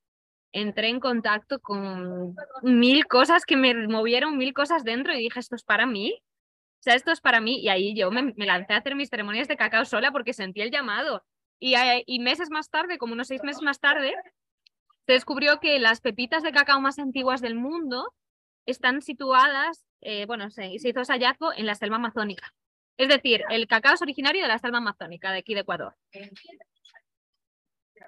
entré en contacto con mil cosas que me movieron, mil cosas dentro y dije, esto es para mí. O sea, esto es para mí. Y ahí yo me, lancé a hacer mis ceremonias de cacao sola porque sentí el llamado. Y, eh, y meses más tarde, como unos seis meses más tarde, se descubrió que las pepitas de cacao más antiguas del mundo están situadas, eh, bueno, se, se, hizo ese hallazgo en la selva amazónica. Es decir, el cacao es originario de la selva amazónica, de aquí de Ecuador.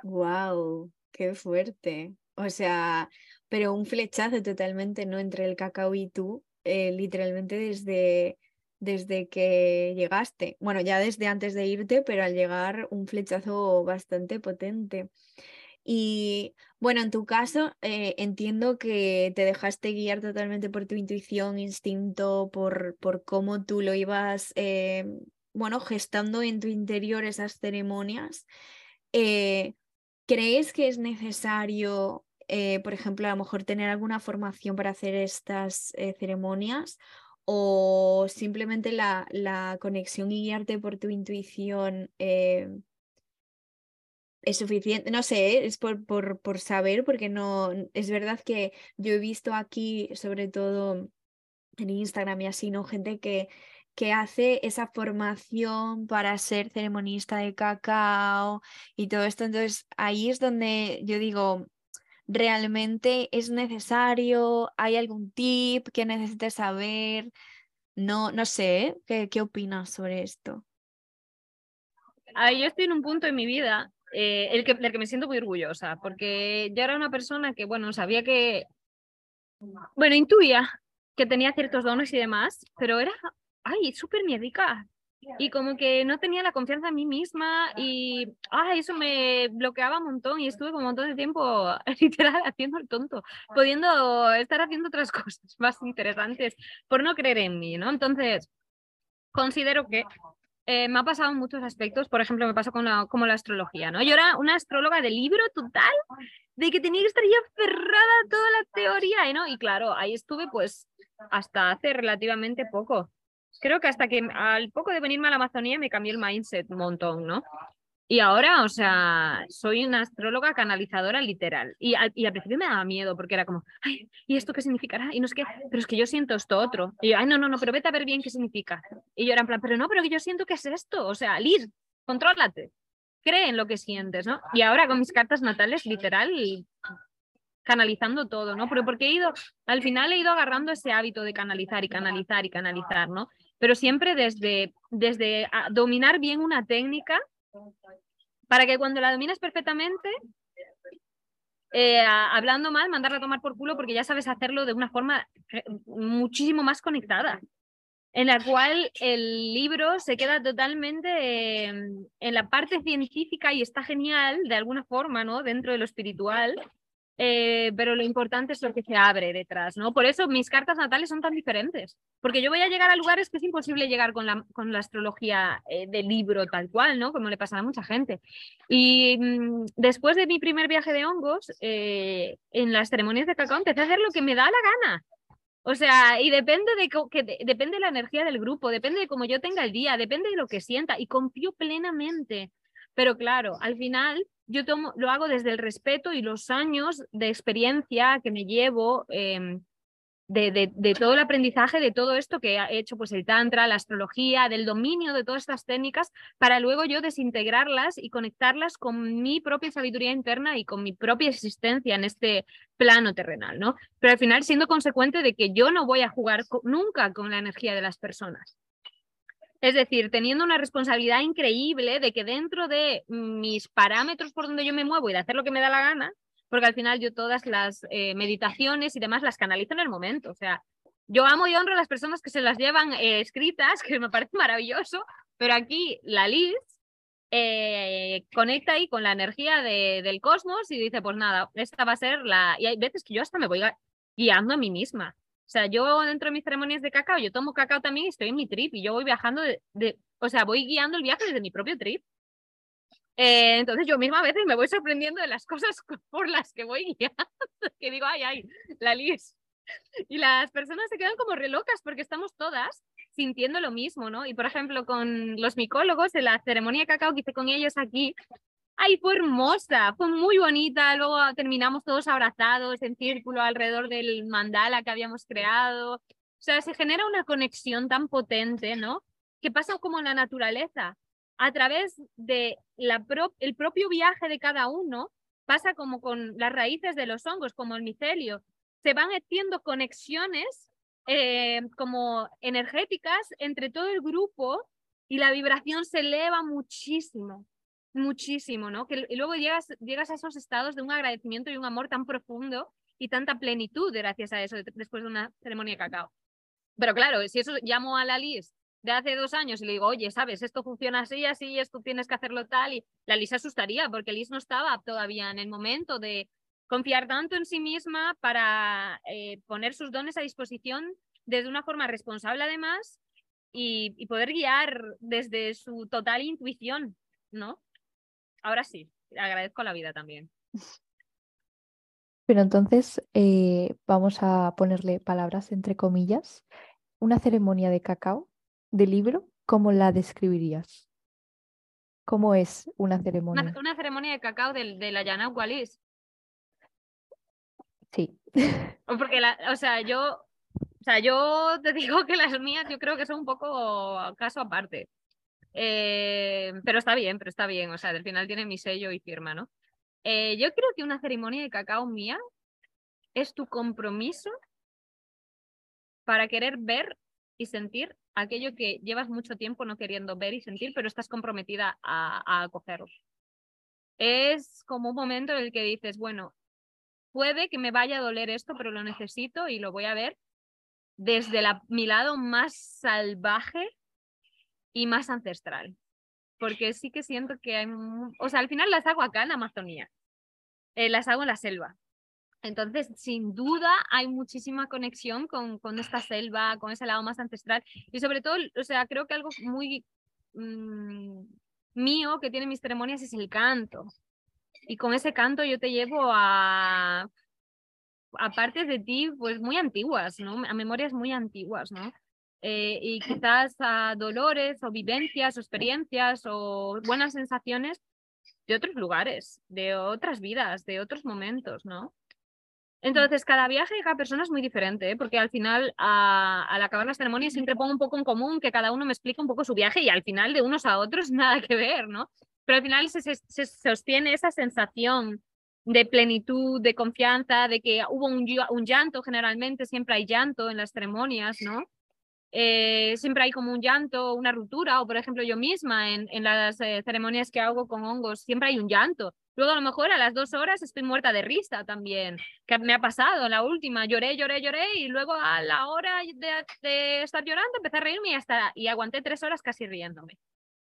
¡Wow! ¡Qué fuerte! O sea, pero un flechazo totalmente, ¿no? Entre el cacao y tú, eh, literalmente desde desde que llegaste. Bueno, ya desde antes de irte, pero al llegar un flechazo bastante potente. Y bueno, en tu caso, eh, entiendo que te dejaste guiar totalmente por tu intuición, instinto, por, por cómo tú lo ibas, eh, bueno, gestando en tu interior esas ceremonias. Eh, ¿Crees que es necesario, por ejemplo, a lo mejor tener alguna formación para hacer estas ceremonias? O simplemente la, la conexión y guiarte por tu intuición eh, es suficiente, no sé, es por, por, por, saber, porque no, es verdad que yo he visto aquí, sobre todo en Instagram y así, ¿no? Gente que, que hace esa formación para ser ceremonista de cacao y todo esto, entonces ahí es donde yo digo, realmente es necesario, hay algún tip que necesites saber, no, no sé, ¿qué, qué opinas sobre esto? Yo estoy en un punto en mi vida eh, el que, del que me siento muy orgullosa, porque yo era una persona que, bueno, sabía que, bueno, intuía que tenía ciertos dones y demás, pero era, ay, súper miedica y como que no tenía la confianza en mí misma y ay, eso me bloqueaba un montón y estuve como un montón de tiempo literal haciendo el tonto, pudiendo estar haciendo otras cosas más interesantes por no creer en mí, ¿no? Entonces, considero que eh, me ha pasado en muchos aspectos, por ejemplo, me pasó con la, como la astrología, ¿no? Yo era una astróloga de libro total, de que tenía que estar ya aferrada a toda la teoría, ¿no? Y claro, ahí estuve pues hasta hace relativamente poco creo que hasta que al poco de venirme a la Amazonía me cambió el mindset un montón, ¿no? Y ahora, o sea, soy una astróloga canalizadora literal. Y al, y al principio me daba miedo porque era como, ay, ¿y esto qué significará? Y no sé qué, pero es que yo siento esto otro. Y yo, ay, no, no, no, pero vete a ver bien qué significa. Y yo era en plan, pero no, pero que yo siento que es esto. O sea, Liz, contrólate. Cree en lo que sientes, ¿no? Y ahora con mis cartas natales, literal, canalizando todo, ¿no? Pero porque he ido, al final he ido agarrando ese hábito de canalizar y canalizar y canalizar, ¿no? Pero siempre desde, desde dominar bien una técnica para que cuando la dominas perfectamente, eh, hablando mal, mandarla a tomar por culo porque ya sabes hacerlo de una forma muchísimo más conectada, en la cual el libro se queda totalmente en la parte científica y está genial de alguna forma, ¿no? Dentro de lo espiritual, eh, pero lo importante es lo que se abre detrás, ¿no? Por eso mis cartas natales son tan diferentes, porque yo voy a llegar a lugares que es imposible llegar con la, con la astrología eh, de libro tal cual, ¿no? Como le pasa a mucha gente. Y mm, después de mi primer viaje de hongos, eh, en las ceremonias de cacao empecé a hacer lo que me da la gana. O sea, y depende de, que, depende de la energía del grupo, depende de cómo yo tenga el día, depende de lo que sienta y confío plenamente. Pero claro, al final yo tomo, lo hago desde el respeto y los años de experiencia que me llevo em, de, todo el aprendizaje de todo esto que ha hecho pues el tantra, la astrología, del dominio de todas estas técnicas para luego yo desintegrarlas y conectarlas con mi propia sabiduría interna y con mi propia existencia en este plano terrenal, ¿no? Pero al final siendo consecuente de que yo no voy a jugar nunca con la energía de las personas. Es decir, teniendo una responsabilidad increíble de que dentro de mis parámetros por donde yo me muevo y de hacer lo que me da la gana, porque al final yo todas las eh, meditaciones y demás las canalizo en el momento. O sea, yo amo y honro a las personas que se las llevan eh, escritas, que me parece maravilloso, pero aquí la Liz eh, conecta ahí con la energía de, del cosmos y dice, pues nada, esta va a ser la... Y hay veces que yo hasta me voy guiando a mí misma. O sea, yo dentro de mis ceremonias de cacao, yo tomo cacao también y estoy en mi trip y yo voy viajando de o sea, voy guiando el viaje desde mi propio trip. Eh, entonces yo misma a veces me voy sorprendiendo de las cosas por las que voy guiando, que digo, ay, ay, la Liz. Y las personas se quedan como relocas porque estamos todas sintiendo lo mismo, ¿no? Y por ejemplo, con los micólogos, en la ceremonia de cacao que hice con ellos aquí, ay, fue hermosa, fue muy bonita. Luego terminamos todos abrazados en círculo alrededor del mandala que habíamos creado. O sea, se genera una conexión tan potente, ¿no? Que pasa como en la naturaleza a través de la el propio viaje de cada uno, pasa como con las raíces de los hongos, como el micelio, se van haciendo conexiones eh, como energéticas entre todo el grupo y la vibración se eleva muchísimo, muchísimo, ¿no? Que, y luego llegas, llegas a esos estados de un agradecimiento y un amor tan profundo y tanta plenitud gracias a eso después de una ceremonia de cacao. Pero claro, si eso llamo a la Liz de hace dos años y le digo, oye, sabes, esto funciona así, así, esto tienes que hacerlo tal, y la Liz asustaría porque Liz no estaba todavía en el momento de confiar tanto en sí misma para eh, poner sus dones a disposición desde una forma responsable además y, poder guiar desde su total intuición, ¿no? Ahora sí, agradezco la vida también. Pero entonces eh, vamos a ponerle palabras entre comillas. Una ceremonia de cacao de libro, ¿cómo la describirías? ¿Cómo es una ceremonia? Una, ceremonia de cacao de, de la Llana Wallis. Sí. Porque, la, o sea, yo, o sea, yo te digo que las mías yo creo que son un poco caso aparte. Eh, pero está bien, pero está bien. O sea, al final tiene mi sello y firma, ¿no? Eh, yo creo que una ceremonia de cacao mía es tu compromiso para querer ver y sentir aquello que llevas mucho tiempo no queriendo ver y sentir, pero estás comprometida a, a acogerlo. Es como un momento en el que dices, bueno, puede que me vaya a doler esto, pero lo necesito y lo voy a ver desde mi lado más salvaje y más ancestral. Porque sí que siento que hay, o sea, al final las hago acá en la Amazonía, eh, las hago en la selva, entonces, sin duda, hay muchísima conexión con, con, esta selva, con ese lado más ancestral. Y sobre todo, o sea, creo que algo muy mm, mío que tiene mis ceremonias es el canto. Y con ese canto yo te llevo a, a partes de ti, pues muy antiguas, ¿no? A memorias muy antiguas, ¿no? Eh, y quizás a dolores o vivencias o experiencias o buenas sensaciones de otros lugares, de otras vidas, de otros momentos, ¿no? Entonces, cada viaje y cada persona es muy diferente, ¿eh? porque al final, al acabar las ceremonias, siempre pongo un poco en común que cada uno me explica un poco su viaje y al final de unos a otros nada que ver, ¿no? Pero al final se, sostiene esa sensación de plenitud, de confianza, de que hubo un llanto, generalmente siempre hay llanto en las ceremonias, ¿no? Eh, siempre hay como un llanto, una ruptura, o por ejemplo yo misma en, en las eh, ceremonias que hago con hongos, siempre hay un llanto. Luego a lo mejor a las dos horas estoy muerta de risa también, que me ha pasado la última, lloré, lloré, lloré y luego a la hora de, de estar llorando empecé a reírme y, hasta, y aguanté tres horas casi riéndome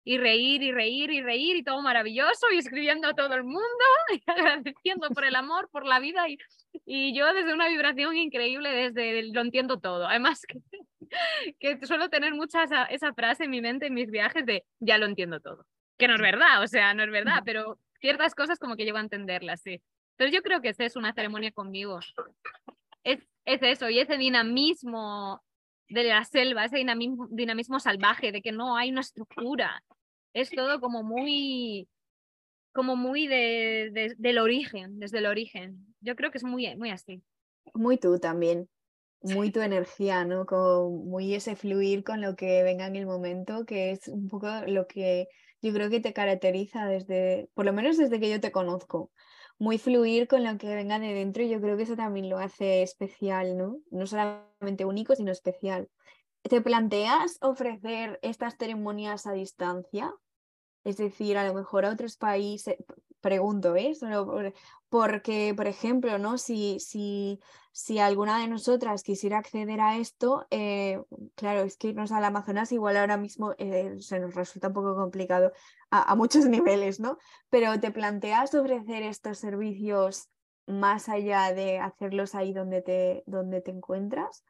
y reír y reír y reír y todo maravilloso y escribiendo a todo el mundo y agradeciendo por el amor, por la vida y, y yo desde una vibración increíble, desde lo entiendo todo. Además que, que suelo tener mucha esa, frase en mi mente en mis viajes de ya lo entiendo todo. Que no es verdad, o sea, no es verdad, pero ciertas cosas como que llego a entenderlas, sí. Entonces yo creo que esa es una ceremonia conmigo. Es, es eso, y ese dinamismo de la selva, ese dinamismo, dinamismo salvaje, de que no hay una estructura, es todo como muy, como muy de, del origen, desde el origen. Yo creo que es muy, muy así. Muy tú también. Muy tu energía, ¿no? Con muy ese fluir con lo que venga en el momento, que es un poco lo que yo creo que te caracteriza desde, por lo menos desde que yo te conozco. Muy fluir con lo que venga de dentro y yo creo que eso también lo hace especial, ¿no? No solamente único, sino especial. ¿Te planteas ofrecer estas ceremonias a distancia? Es decir, a lo mejor a otros países, pregunto, ¿eh? Porque, por ejemplo, ¿no? Si, si, si alguna de nosotras quisiera acceder a esto, eh, claro, es que irnos al Amazonas igual ahora mismo eh, se nos resulta un poco complicado a, muchos niveles, ¿no? Pero ¿te planteas ofrecer estos servicios más allá de hacerlos ahí donde te, donde te encuentras?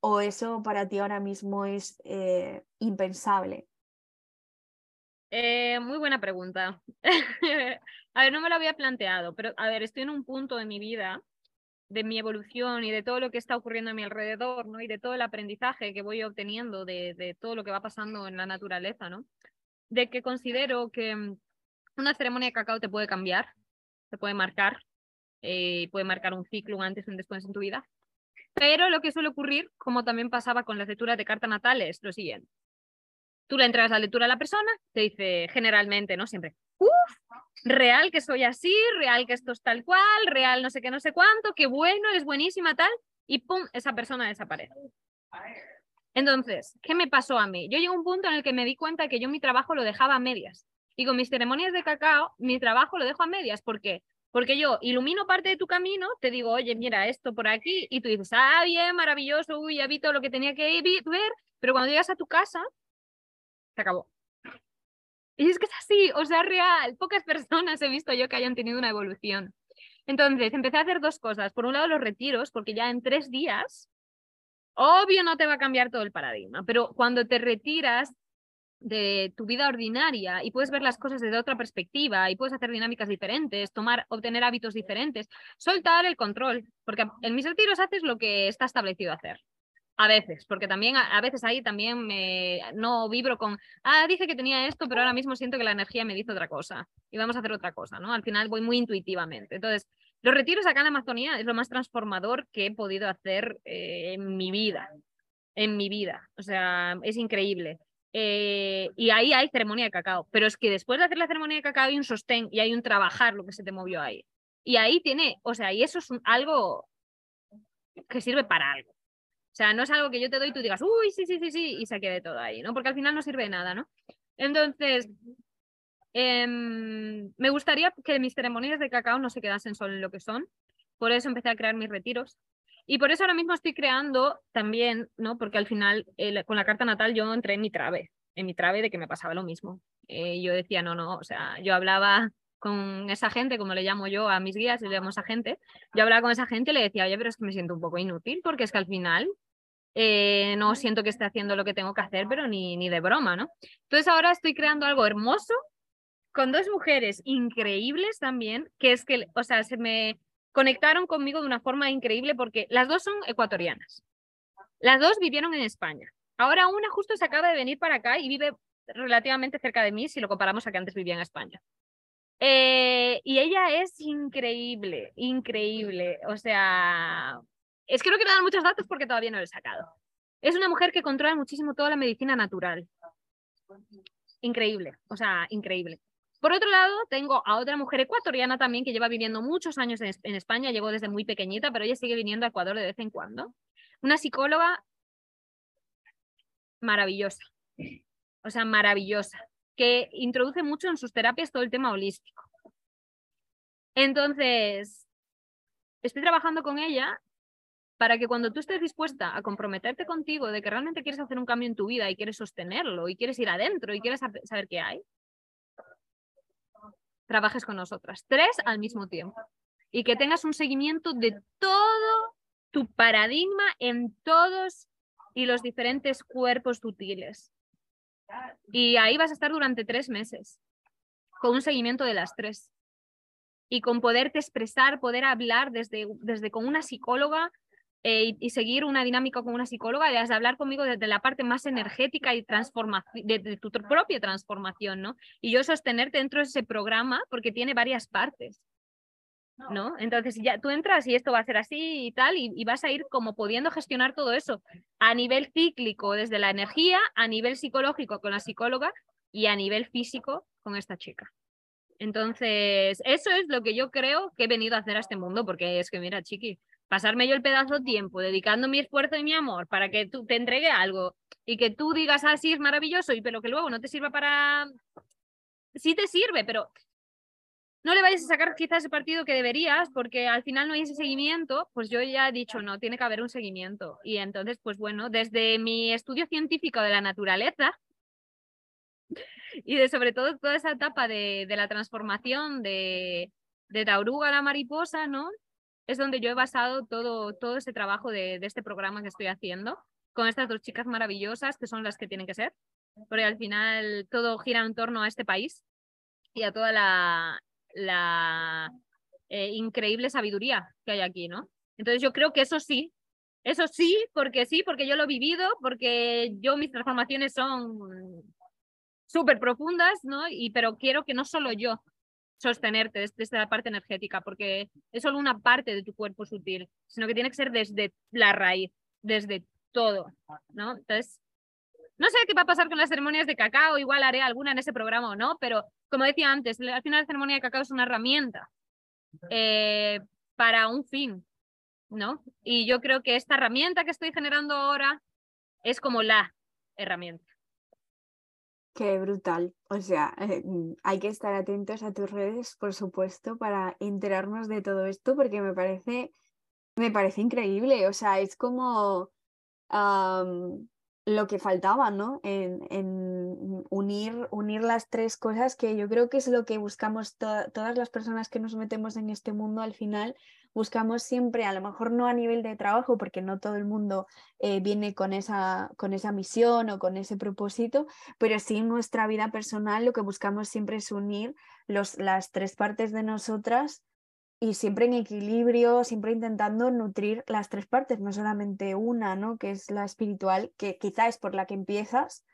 ¿O eso para ti ahora mismo es eh, impensable? Eh, muy buena pregunta. a ver, no me lo había planteado, pero a ver, estoy en un punto de mi vida, de mi evolución y de todo lo que está ocurriendo a mi alrededor, ¿no? Y de todo el aprendizaje que voy obteniendo de, todo lo que va pasando en la naturaleza, ¿no? De que considero que mm, una ceremonia de cacao te puede cambiar, te puede marcar, eh, puede marcar un ciclo, un antes y un después en tu vida. Pero lo que suele ocurrir, como también pasaba con las lecturas de carta natales, es lo siguiente. Tú le entregas la lectura a la persona, te dice generalmente, ¿no? Siempre, uff, real que soy así, real que esto es tal cual, real no sé qué, no sé cuánto, qué bueno, es buenísima, tal, y pum, esa persona desaparece. Entonces, ¿qué me pasó a mí? Yo llegué a un punto en el que me di cuenta que yo mi trabajo lo dejaba a medias. Y con mis ceremonias de cacao, mi trabajo lo dejo a medias. ¿Por qué? Porque yo ilumino parte de tu camino, te digo, oye, mira esto por aquí, y tú dices, ah, bien, maravilloso, uy, ya vi todo lo que tenía que ver, pero cuando llegas a tu casa, se acabó. Y es que es así, o sea, real. Pocas personas he visto yo que hayan tenido una evolución. Entonces, empecé a hacer dos cosas. Por un lado, los retiros, porque ya en tres días, obvio no te va a cambiar todo el paradigma, pero cuando te retiras de tu vida ordinaria y puedes ver las cosas desde otra perspectiva y puedes hacer dinámicas diferentes, tomar, obtener hábitos diferentes, soltar el control, porque en mis retiros haces lo que está establecido hacer. A veces, porque también a, veces ahí también me, no vibro con, ah, dije que tenía esto, pero ahora mismo siento que la energía me dice otra cosa y vamos a hacer otra cosa, ¿no? Al final voy muy intuitivamente. Entonces, los retiros acá en la Amazonía es lo más transformador que he podido hacer eh, en mi vida, en mi vida. O sea, es increíble. Eh, y ahí hay ceremonia de cacao, pero es que después de hacer la ceremonia de cacao hay un sostén y hay un trabajar lo que se te movió ahí. Y ahí tiene, o sea, y eso es algo que sirve para algo. O sea, no es algo que yo te doy y tú digas, uy, sí, sí, sí, sí, y se quede todo ahí, ¿no? Porque al final no sirve de nada, ¿no? Entonces, em, me gustaría que mis ceremonias de cacao no se quedasen solo en lo que son. Por eso empecé a crear mis retiros. Y por eso ahora mismo estoy creando también, ¿no? Porque al final, con la carta natal, yo entré en mi trave, en mi trave de que me pasaba lo mismo. Eh, yo decía, no, no, o sea, yo hablaba con esa gente, como le llamo yo a mis guías, le llamo a esa gente, yo hablaba con esa gente y le decía, oye, pero es que me siento un poco inútil, porque es que al final eh, no siento que esté haciendo lo que tengo que hacer, pero ni, ni de broma, ¿no? Entonces ahora estoy creando algo hermoso con dos mujeres increíbles también, que es que, o sea, se me conectaron conmigo de una forma increíble porque las dos son ecuatorianas. Las dos vivieron en España. Ahora una justo se acaba de venir para acá y vive relativamente cerca de mí si lo comparamos a que antes vivía en España. Eh, y ella es increíble, increíble. O sea, es que no quiero dar muchos datos porque todavía no lo he sacado. Es una mujer que controla muchísimo toda la medicina natural. Increíble, o sea, increíble. Por otro lado, tengo a otra mujer ecuatoriana también que lleva viviendo muchos años en, España, llegó desde muy pequeñita, pero ella sigue viniendo a Ecuador de vez en cuando. Una psicóloga maravillosa, o sea, maravillosa que introduce mucho en sus terapias todo el tema holístico. Entonces, estoy trabajando con ella para que cuando tú estés dispuesta a comprometerte contigo de que realmente quieres hacer un cambio en tu vida y quieres sostenerlo y quieres ir adentro y quieres saber qué hay, trabajes con nosotras, tres al mismo tiempo, y que tengas un seguimiento de todo tu paradigma en todos y los diferentes cuerpos sutiles. Y ahí vas a estar durante tres meses, con un seguimiento de las tres. Y con poderte expresar, poder hablar desde, desde con una psicóloga eh, y, seguir una dinámica con una psicóloga, de hablar conmigo desde la parte más energética y transformación, de, tu propia transformación, ¿no? Y yo sostenerte dentro de ese programa porque tiene varias partes. ¿No? Entonces ya tú entras y esto va a ser así y tal, y, vas a ir como pudiendo gestionar todo eso a nivel cíclico desde la energía, a nivel psicológico con la psicóloga y a nivel físico con esta chica. Entonces, eso es lo que yo creo que he venido a hacer a este mundo, porque es que, mira, chiqui, pasarme yo el pedazo de tiempo dedicando mi esfuerzo y mi amor para que tú te entregue algo y que tú digas así ah, es maravilloso, y pero que luego no te sirva para... Sí te sirve, pero no le vayas a sacar quizás ese partido que deberías porque al final no hay ese seguimiento, pues yo ya he dicho, no, tiene que haber un seguimiento. Y entonces, pues bueno, desde mi estudio científico de la naturaleza y de sobre todo toda esa etapa de, de la transformación de, de la oruga a la mariposa, ¿no? Es donde yo he basado todo, todo ese trabajo de, de este programa que estoy haciendo con estas dos chicas maravillosas que son las que tienen que ser, porque al final todo gira en torno a este país y a toda la, la eh, increíble sabiduría que hay aquí, ¿no? Entonces yo creo que eso sí, eso sí, porque sí, porque yo lo he vivido, porque yo mis transformaciones son súper profundas, ¿no? Y pero quiero que no solo yo sostenerte desde, la parte energética, porque es solo una parte de tu cuerpo sutil, sino que tiene que ser desde la raíz, desde todo, ¿no? Entonces, no sé qué va a pasar con las ceremonias de cacao, igual haré alguna en ese programa o no, pero como decía antes, al final la ceremonia de cacao es una herramienta eh, para un fin, ¿no? Y yo creo que esta herramienta que estoy generando ahora es como la herramienta. Qué brutal. O sea, eh, hay que estar atentos a tus redes, por supuesto, para enterarnos de todo esto, porque me parece, me parece increíble. O sea, es como lo que faltaba, ¿no? En, unir, unir las tres cosas que yo creo que es lo que buscamos todas las personas que nos metemos en este mundo al final. Buscamos siempre, a lo mejor no a nivel de trabajo, porque no todo el mundo eh, viene con esa, con esa misión o con ese propósito, pero sí en nuestra vida personal lo que buscamos siempre es unir los, las tres partes de nosotras y siempre en equilibrio, siempre intentando nutrir las tres partes, no solamente una, ¿no? Que es la espiritual, que quizá es por la que empiezas,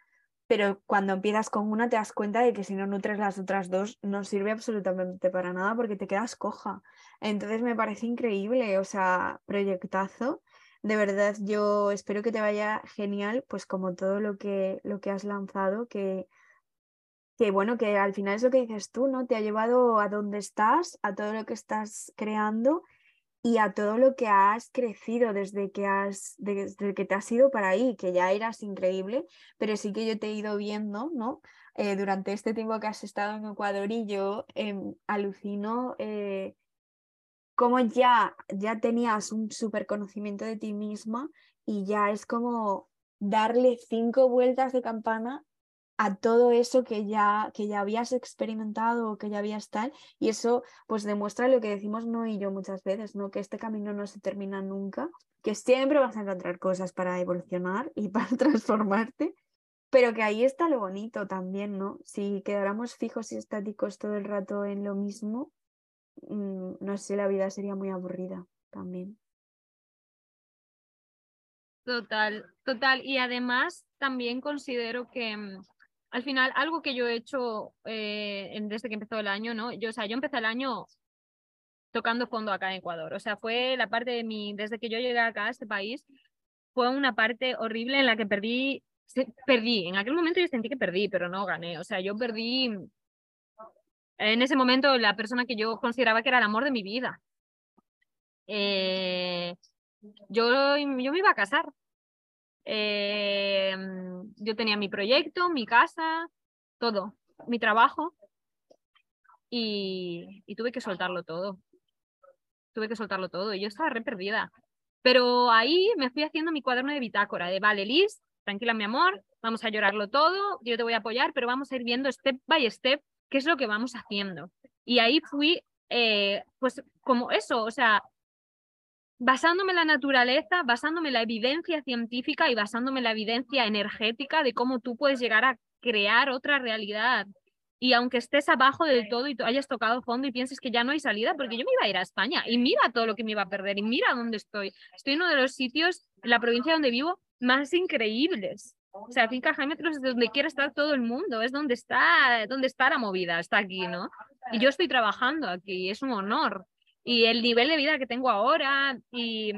pero cuando empiezas con una te das cuenta de que si no nutres las otras dos no sirve absolutamente para nada porque te quedas coja. Entonces me parece increíble, o sea, proyectazo. De verdad, yo espero que te vaya genial, pues como todo lo que, lo que has lanzado, que, que bueno, que al final es lo que dices tú, ¿no? Te ha llevado a donde estás, a todo lo que estás creando y a todo lo que has crecido desde que has, desde que te has ido para ahí, que ya eras increíble, pero sí que yo te he ido viendo, ¿no? Eh, durante este tiempo que has estado en Ecuador y yo em, alucino eh, cómo ya, ya tenías un súper conocimiento de ti misma y ya es como darle cinco vueltas de campana a todo eso que ya, que ya habías experimentado o que ya habías tal, y eso pues demuestra lo que decimos no y yo muchas veces, ¿no? Que este camino no se termina nunca, que siempre vas a encontrar cosas para evolucionar y para transformarte, pero que ahí está lo bonito también, ¿no? Si quedáramos fijos y estáticos todo el rato en lo mismo, mm, no sé, la vida sería muy aburrida también. Total, total. Y además también considero que mm, al final, algo que yo he hecho eh, desde que empezó el año, ¿no? Yo, o sea, yo empecé el año tocando fondo acá en Ecuador. O sea, fue la parte de mi, desde que yo llegué acá a este país, fue una parte horrible en la que perdí, perdí. En aquel momento yo sentí que perdí, pero no gané. O sea, yo perdí en ese momento la persona que yo consideraba que era el amor de mi vida. Eh, yo, yo me iba a casar eh, yo tenía mi proyecto, mi casa, todo, mi trabajo y, tuve que soltarlo todo. Tuve que soltarlo todo y yo estaba re perdida. Pero ahí me fui haciendo mi cuaderno de bitácora de, vale, Liz, tranquila mi amor, vamos a llorarlo todo, yo te voy a apoyar, pero vamos a ir viendo step by step qué es lo que vamos haciendo. Y ahí fui, eh, pues como eso, o sea, basándome en la naturaleza, basándome en la evidencia científica y basándome en la evidencia energética de cómo tú puedes llegar a crear otra realidad. Y aunque estés abajo del todo y hayas tocado fondo y pienses que ya no hay salida, porque yo me iba a ir a España y mira todo lo que me iba a perder y mira dónde estoy. Estoy en uno de los sitios, en la provincia donde vivo, más increíbles. O sea, Finca Jaime es donde quiere estar todo el mundo, es donde está, donde está la movida, está aquí, ¿no? Y yo estoy trabajando aquí, es un honor. Y el nivel de vida que tengo ahora y,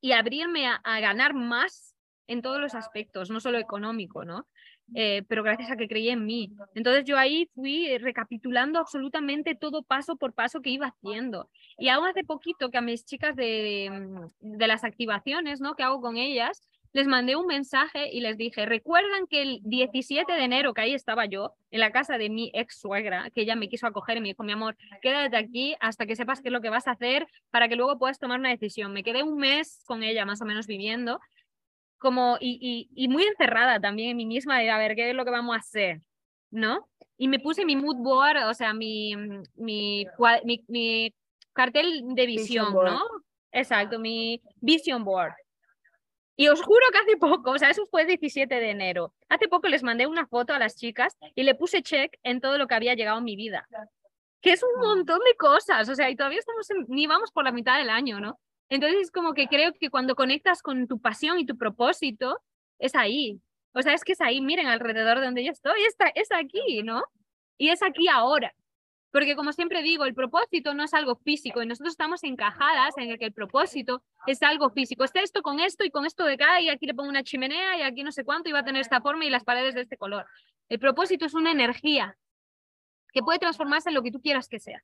y abrirme a, ganar más en todos los aspectos, no solo económico, ¿no? Eh, pero gracias a que creí en mí. Entonces yo ahí fui recapitulando absolutamente todo paso por paso que iba haciendo. Y aún hace poquito que a mis chicas de, de las activaciones, ¿no? Que hago con ellas, les mandé un mensaje y les dije, recuerdan que el 17 de enero, que ahí estaba yo, en la casa de mi ex suegra, que ella me quiso acoger y me dijo, mi amor, quédate aquí hasta que sepas qué es lo que vas a hacer para que luego puedas tomar una decisión. Me quedé un mes con ella más o menos viviendo como y, y, muy encerrada también en mí misma de a ver qué es lo que vamos a hacer, ¿no? Y me puse mi mood board, o sea, mi, mi, mi, cartel de visión, ¿no? Exacto, mi vision board. Y os juro que hace poco, o sea, eso fue el 17 de enero, hace poco les mandé una foto a las chicas y le puse check en todo lo que había llegado en mi vida, que es un montón de cosas, o sea, y todavía estamos ni vamos por la mitad del año, ¿no? Entonces, como que creo que cuando conectas con tu pasión y tu propósito, es ahí. O sea, es que es ahí, miren alrededor de donde yo estoy, está, es aquí, ¿no? Y es aquí ahora. Porque como siempre digo, el propósito no es algo físico y nosotros estamos encajadas en el que el propósito es algo físico. Está esto con esto y con esto de acá y aquí le pongo una chimenea y aquí no sé cuánto y va a tener esta forma y las paredes de este color. El propósito es una energía que puede transformarse en lo que tú quieras que sea.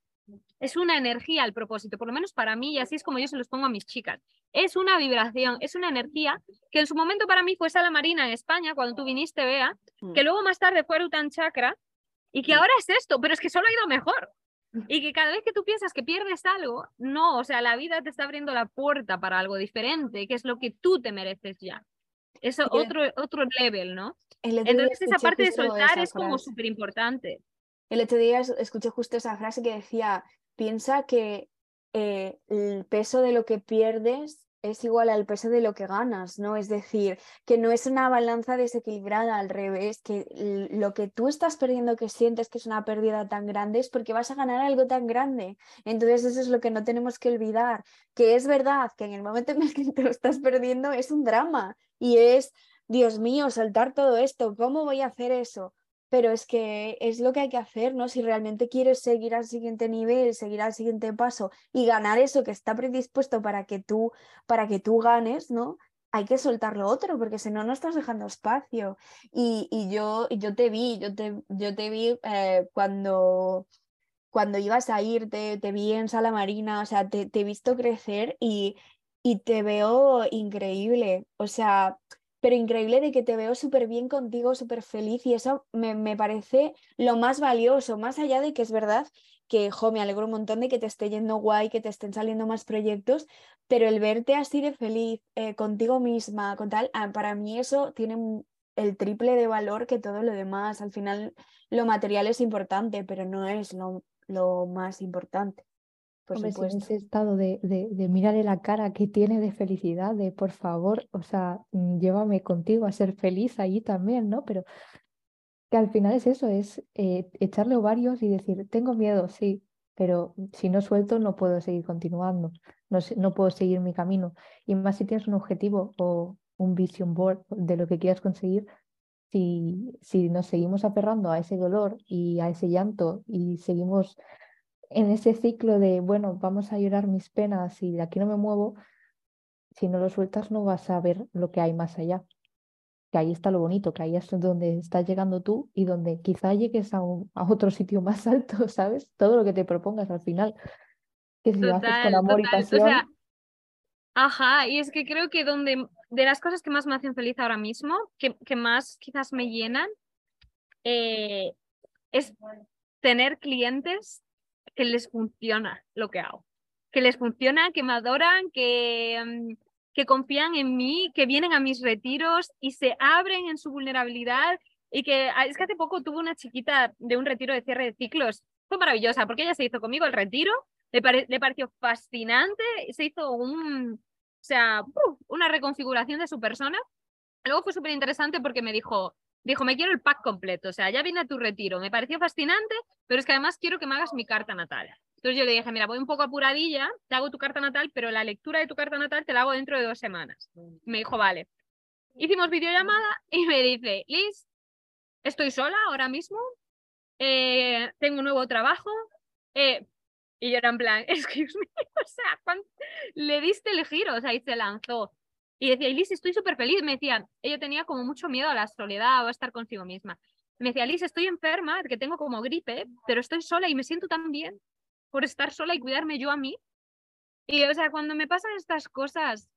Es una energía al propósito, por lo menos para mí, y así es como yo se los pongo a mis chicas. Es una vibración, es una energía que en su momento para mí fue Sala Marina en España, cuando tú viniste, Bea, mm. que luego más tarde fue Rutan Chakra, y que ahora es esto, pero es que solo ha ido mejor. Y que cada vez que tú piensas que pierdes algo, no, o sea, la vida te está abriendo la puerta para algo diferente, que es lo que tú te mereces ya. Es otro, otro level, ¿no? Entonces esa parte de soltar es como súper importante. El otro día escuché justo esa frase que decía, piensa que eh, el peso de lo que pierdes es igual al peso de lo que ganas, ¿no? Es decir, que no es una balanza desequilibrada, al revés, que lo que tú estás perdiendo, que sientes que es una pérdida tan grande, es porque vas a ganar algo tan grande. Entonces eso es lo que no tenemos que olvidar, que es verdad que en el momento en el que te lo estás perdiendo es un drama y es, Dios mío, soltar todo esto, ¿cómo voy a hacer eso? Pero es que es lo que hay que hacer, ¿no? Si realmente quieres seguir al siguiente nivel, seguir al siguiente paso y ganar eso que está predispuesto para que tú, para que tú ganes, ¿no? Hay que soltar lo otro, porque si no, no estás dejando espacio. Y, y yo, yo te vi, yo te, yo te vi eh, cuando, cuando ibas a irte, te vi en Sala Marina, o sea, te, he visto crecer y, y te veo increíble. O sea, pero increíble de que te veo súper bien contigo, súper feliz y eso me, me, parece lo más valioso, más allá de que es verdad que, jo, me alegro un montón de que te esté yendo guay, que te estén saliendo más proyectos, pero el verte así de feliz eh, contigo misma, con tal, ah, para mí eso tiene el triple de valor que todo lo demás. Al final lo material es importante, pero no es lo, lo más importante por Hombre, en ese estado de, de, de, mirarle la cara que tiene de felicidad, de por favor, o sea, mm, llévame contigo a ser feliz ahí también, ¿no? Pero que al final es eso, es eh, echarle ovarios y decir, tengo miedo, sí, pero si no suelto no puedo seguir continuando, no, no puedo seguir mi camino. Y más si tienes un objetivo o un vision board de lo que quieras conseguir, si, si nos seguimos aferrando a ese dolor y a ese llanto y seguimos en ese ciclo de, bueno, vamos a llorar mis penas y de aquí no me muevo, si no lo sueltas no vas a ver lo que hay más allá. Que ahí está lo bonito, que ahí es donde estás llegando tú y donde quizá llegues a, a otro sitio más alto, ¿sabes? Todo lo que te propongas al final. Que si lo haces con amor y pasión. ajá, y es que creo que donde de las cosas que más me hacen feliz ahora mismo, que, que más quizás me llenan, eh, es tener clientes que les funciona lo que hago, que les funciona, que me adoran, que, mm, que confían en mí, que vienen a mis retiros y se abren en su vulnerabilidad y que ah, es que hace poco tuve una chiquita de un retiro de cierre de ciclos, fue maravillosa porque ella se hizo conmigo el retiro, le, le pareció fascinante, se hizo un, o sea, una reconfiguración de su persona. Luego fue súper interesante porque me dijo, dijo, me quiero el pack completo, o sea, ya vine a tu retiro, me pareció fascinante, pero es que además quiero que me hagas mi carta natal. Entonces yo le dije, mira, voy un poco apuradilla, te hago tu carta natal, pero la lectura de tu carta natal te la hago dentro de dos semanas. Me dijo, vale. Hicimos videollamada y me dice, Liz, estoy sola ahora mismo, eh, tengo un nuevo trabajo, eh, Y yo era en plan, excuse me, o sea, le diste el giro, o sea, y se lanzó. Y decía, Liz, estoy súper feliz. Me decía, ella tenía como mucho miedo a la soledad o a estar consigo misma. Me decía, Liz, estoy enferma, que tengo como gripe, pero estoy sola y me siento tan bien por estar sola y cuidarme yo a mí. Y, o sea, cuando me pasan estas cosas,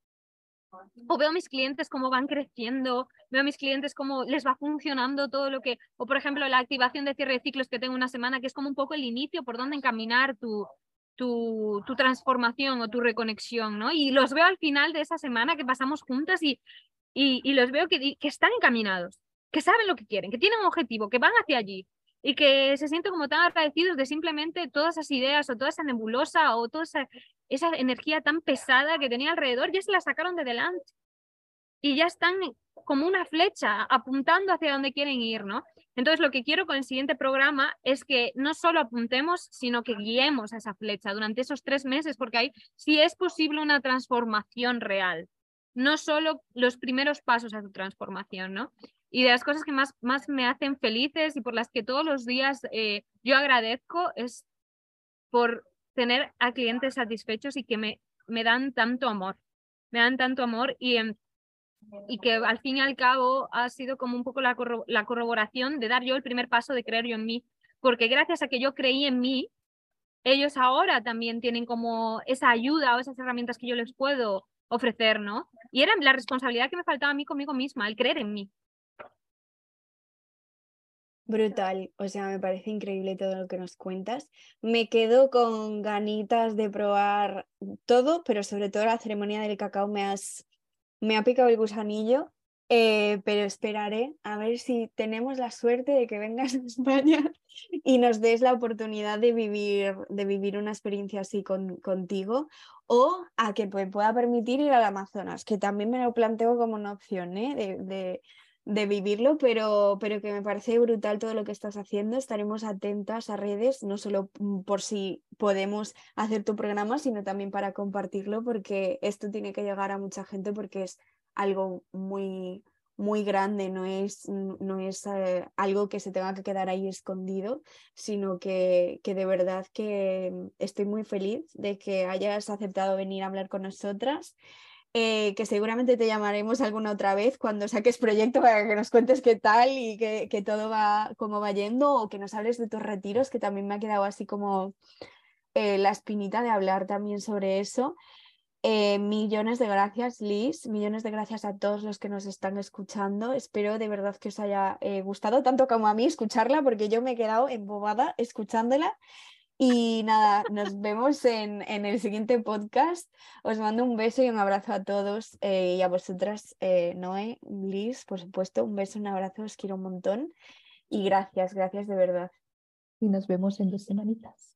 o veo a mis clientes cómo van creciendo, veo a mis clientes cómo les va funcionando todo lo que, o por ejemplo la activación de cierre de ciclos que tengo una semana, que es como un poco el inicio por dónde encaminar tu, tu, transformación o tu reconexión, ¿no? Y los veo al final de esa semana que pasamos juntas y, y, los veo que, que están encaminados, que saben lo que quieren, que tienen un objetivo, que van hacia allí y que se sienten como tan agradecidos de simplemente todas esas ideas o toda esa nebulosa o toda esa, esa energía tan pesada que tenía alrededor, ya se la sacaron de delante y ya están como una flecha apuntando hacia donde quieren ir, ¿no? Entonces lo que quiero con el siguiente programa es que no solo apuntemos, sino que guiemos a esa flecha durante esos tres meses, porque ahí sí es posible una transformación real, no solo los primeros pasos a su transformación, ¿no? Y de las cosas que más, más me hacen felices y por las que todos los días eh, yo agradezco es por tener a clientes satisfechos y que me, me dan tanto amor, me dan tanto amor y, em, y que al fin y al cabo ha sido como un poco la, la corroboración de dar yo el primer paso de creer yo en mí, porque gracias a que yo creí en mí, ellos ahora también tienen como esa ayuda o esas herramientas que yo les puedo ofrecer, ¿no? Y era la responsabilidad que me faltaba a mí conmigo misma, el creer en mí. Brutal, o sea, me parece increíble todo lo que nos cuentas. Me quedo con ganitas de probar todo, pero sobre todo la ceremonia del cacao me, has, me ha picado el gusanillo, eh, pero esperaré a ver si tenemos la suerte de que vengas a España y nos des la oportunidad de vivir, de vivir una experiencia así con, contigo o a que pueda permitir ir al Amazonas, que también me lo planteo como una opción ¿eh? de vivirlo, pero, pero que me parece brutal todo lo que estás haciendo. Estaremos atentas a redes, no solo mm, por si podemos hacer tu programa, sino también para compartirlo, porque esto tiene que llegar a mucha gente porque es algo muy, muy grande, no es, no es eh, algo que se tenga que quedar ahí escondido, sino que, que de verdad que estoy muy feliz de que hayas aceptado venir a hablar con nosotras. Eh, que seguramente te llamaremos alguna otra vez cuando saques proyecto para que nos cuentes qué tal y que, que, todo va como va yendo o que nos hables de tus retiros, que también me ha quedado así como eh, la espinita de hablar también sobre eso. Eh, millones de gracias, Liz. Millones de gracias a todos los que nos están escuchando. Espero de verdad que os haya gustado tanto como a mí escucharla, porque yo me he quedado embobada escuchándola. Y nada, nos vemos en, en, el siguiente podcast. Os mando un beso y un abrazo a todos eh, y a vosotras, eh, Noé, Liz, por supuesto, un beso, un abrazo, os quiero un montón y gracias, gracias de verdad. Y nos vemos en dos semanitas.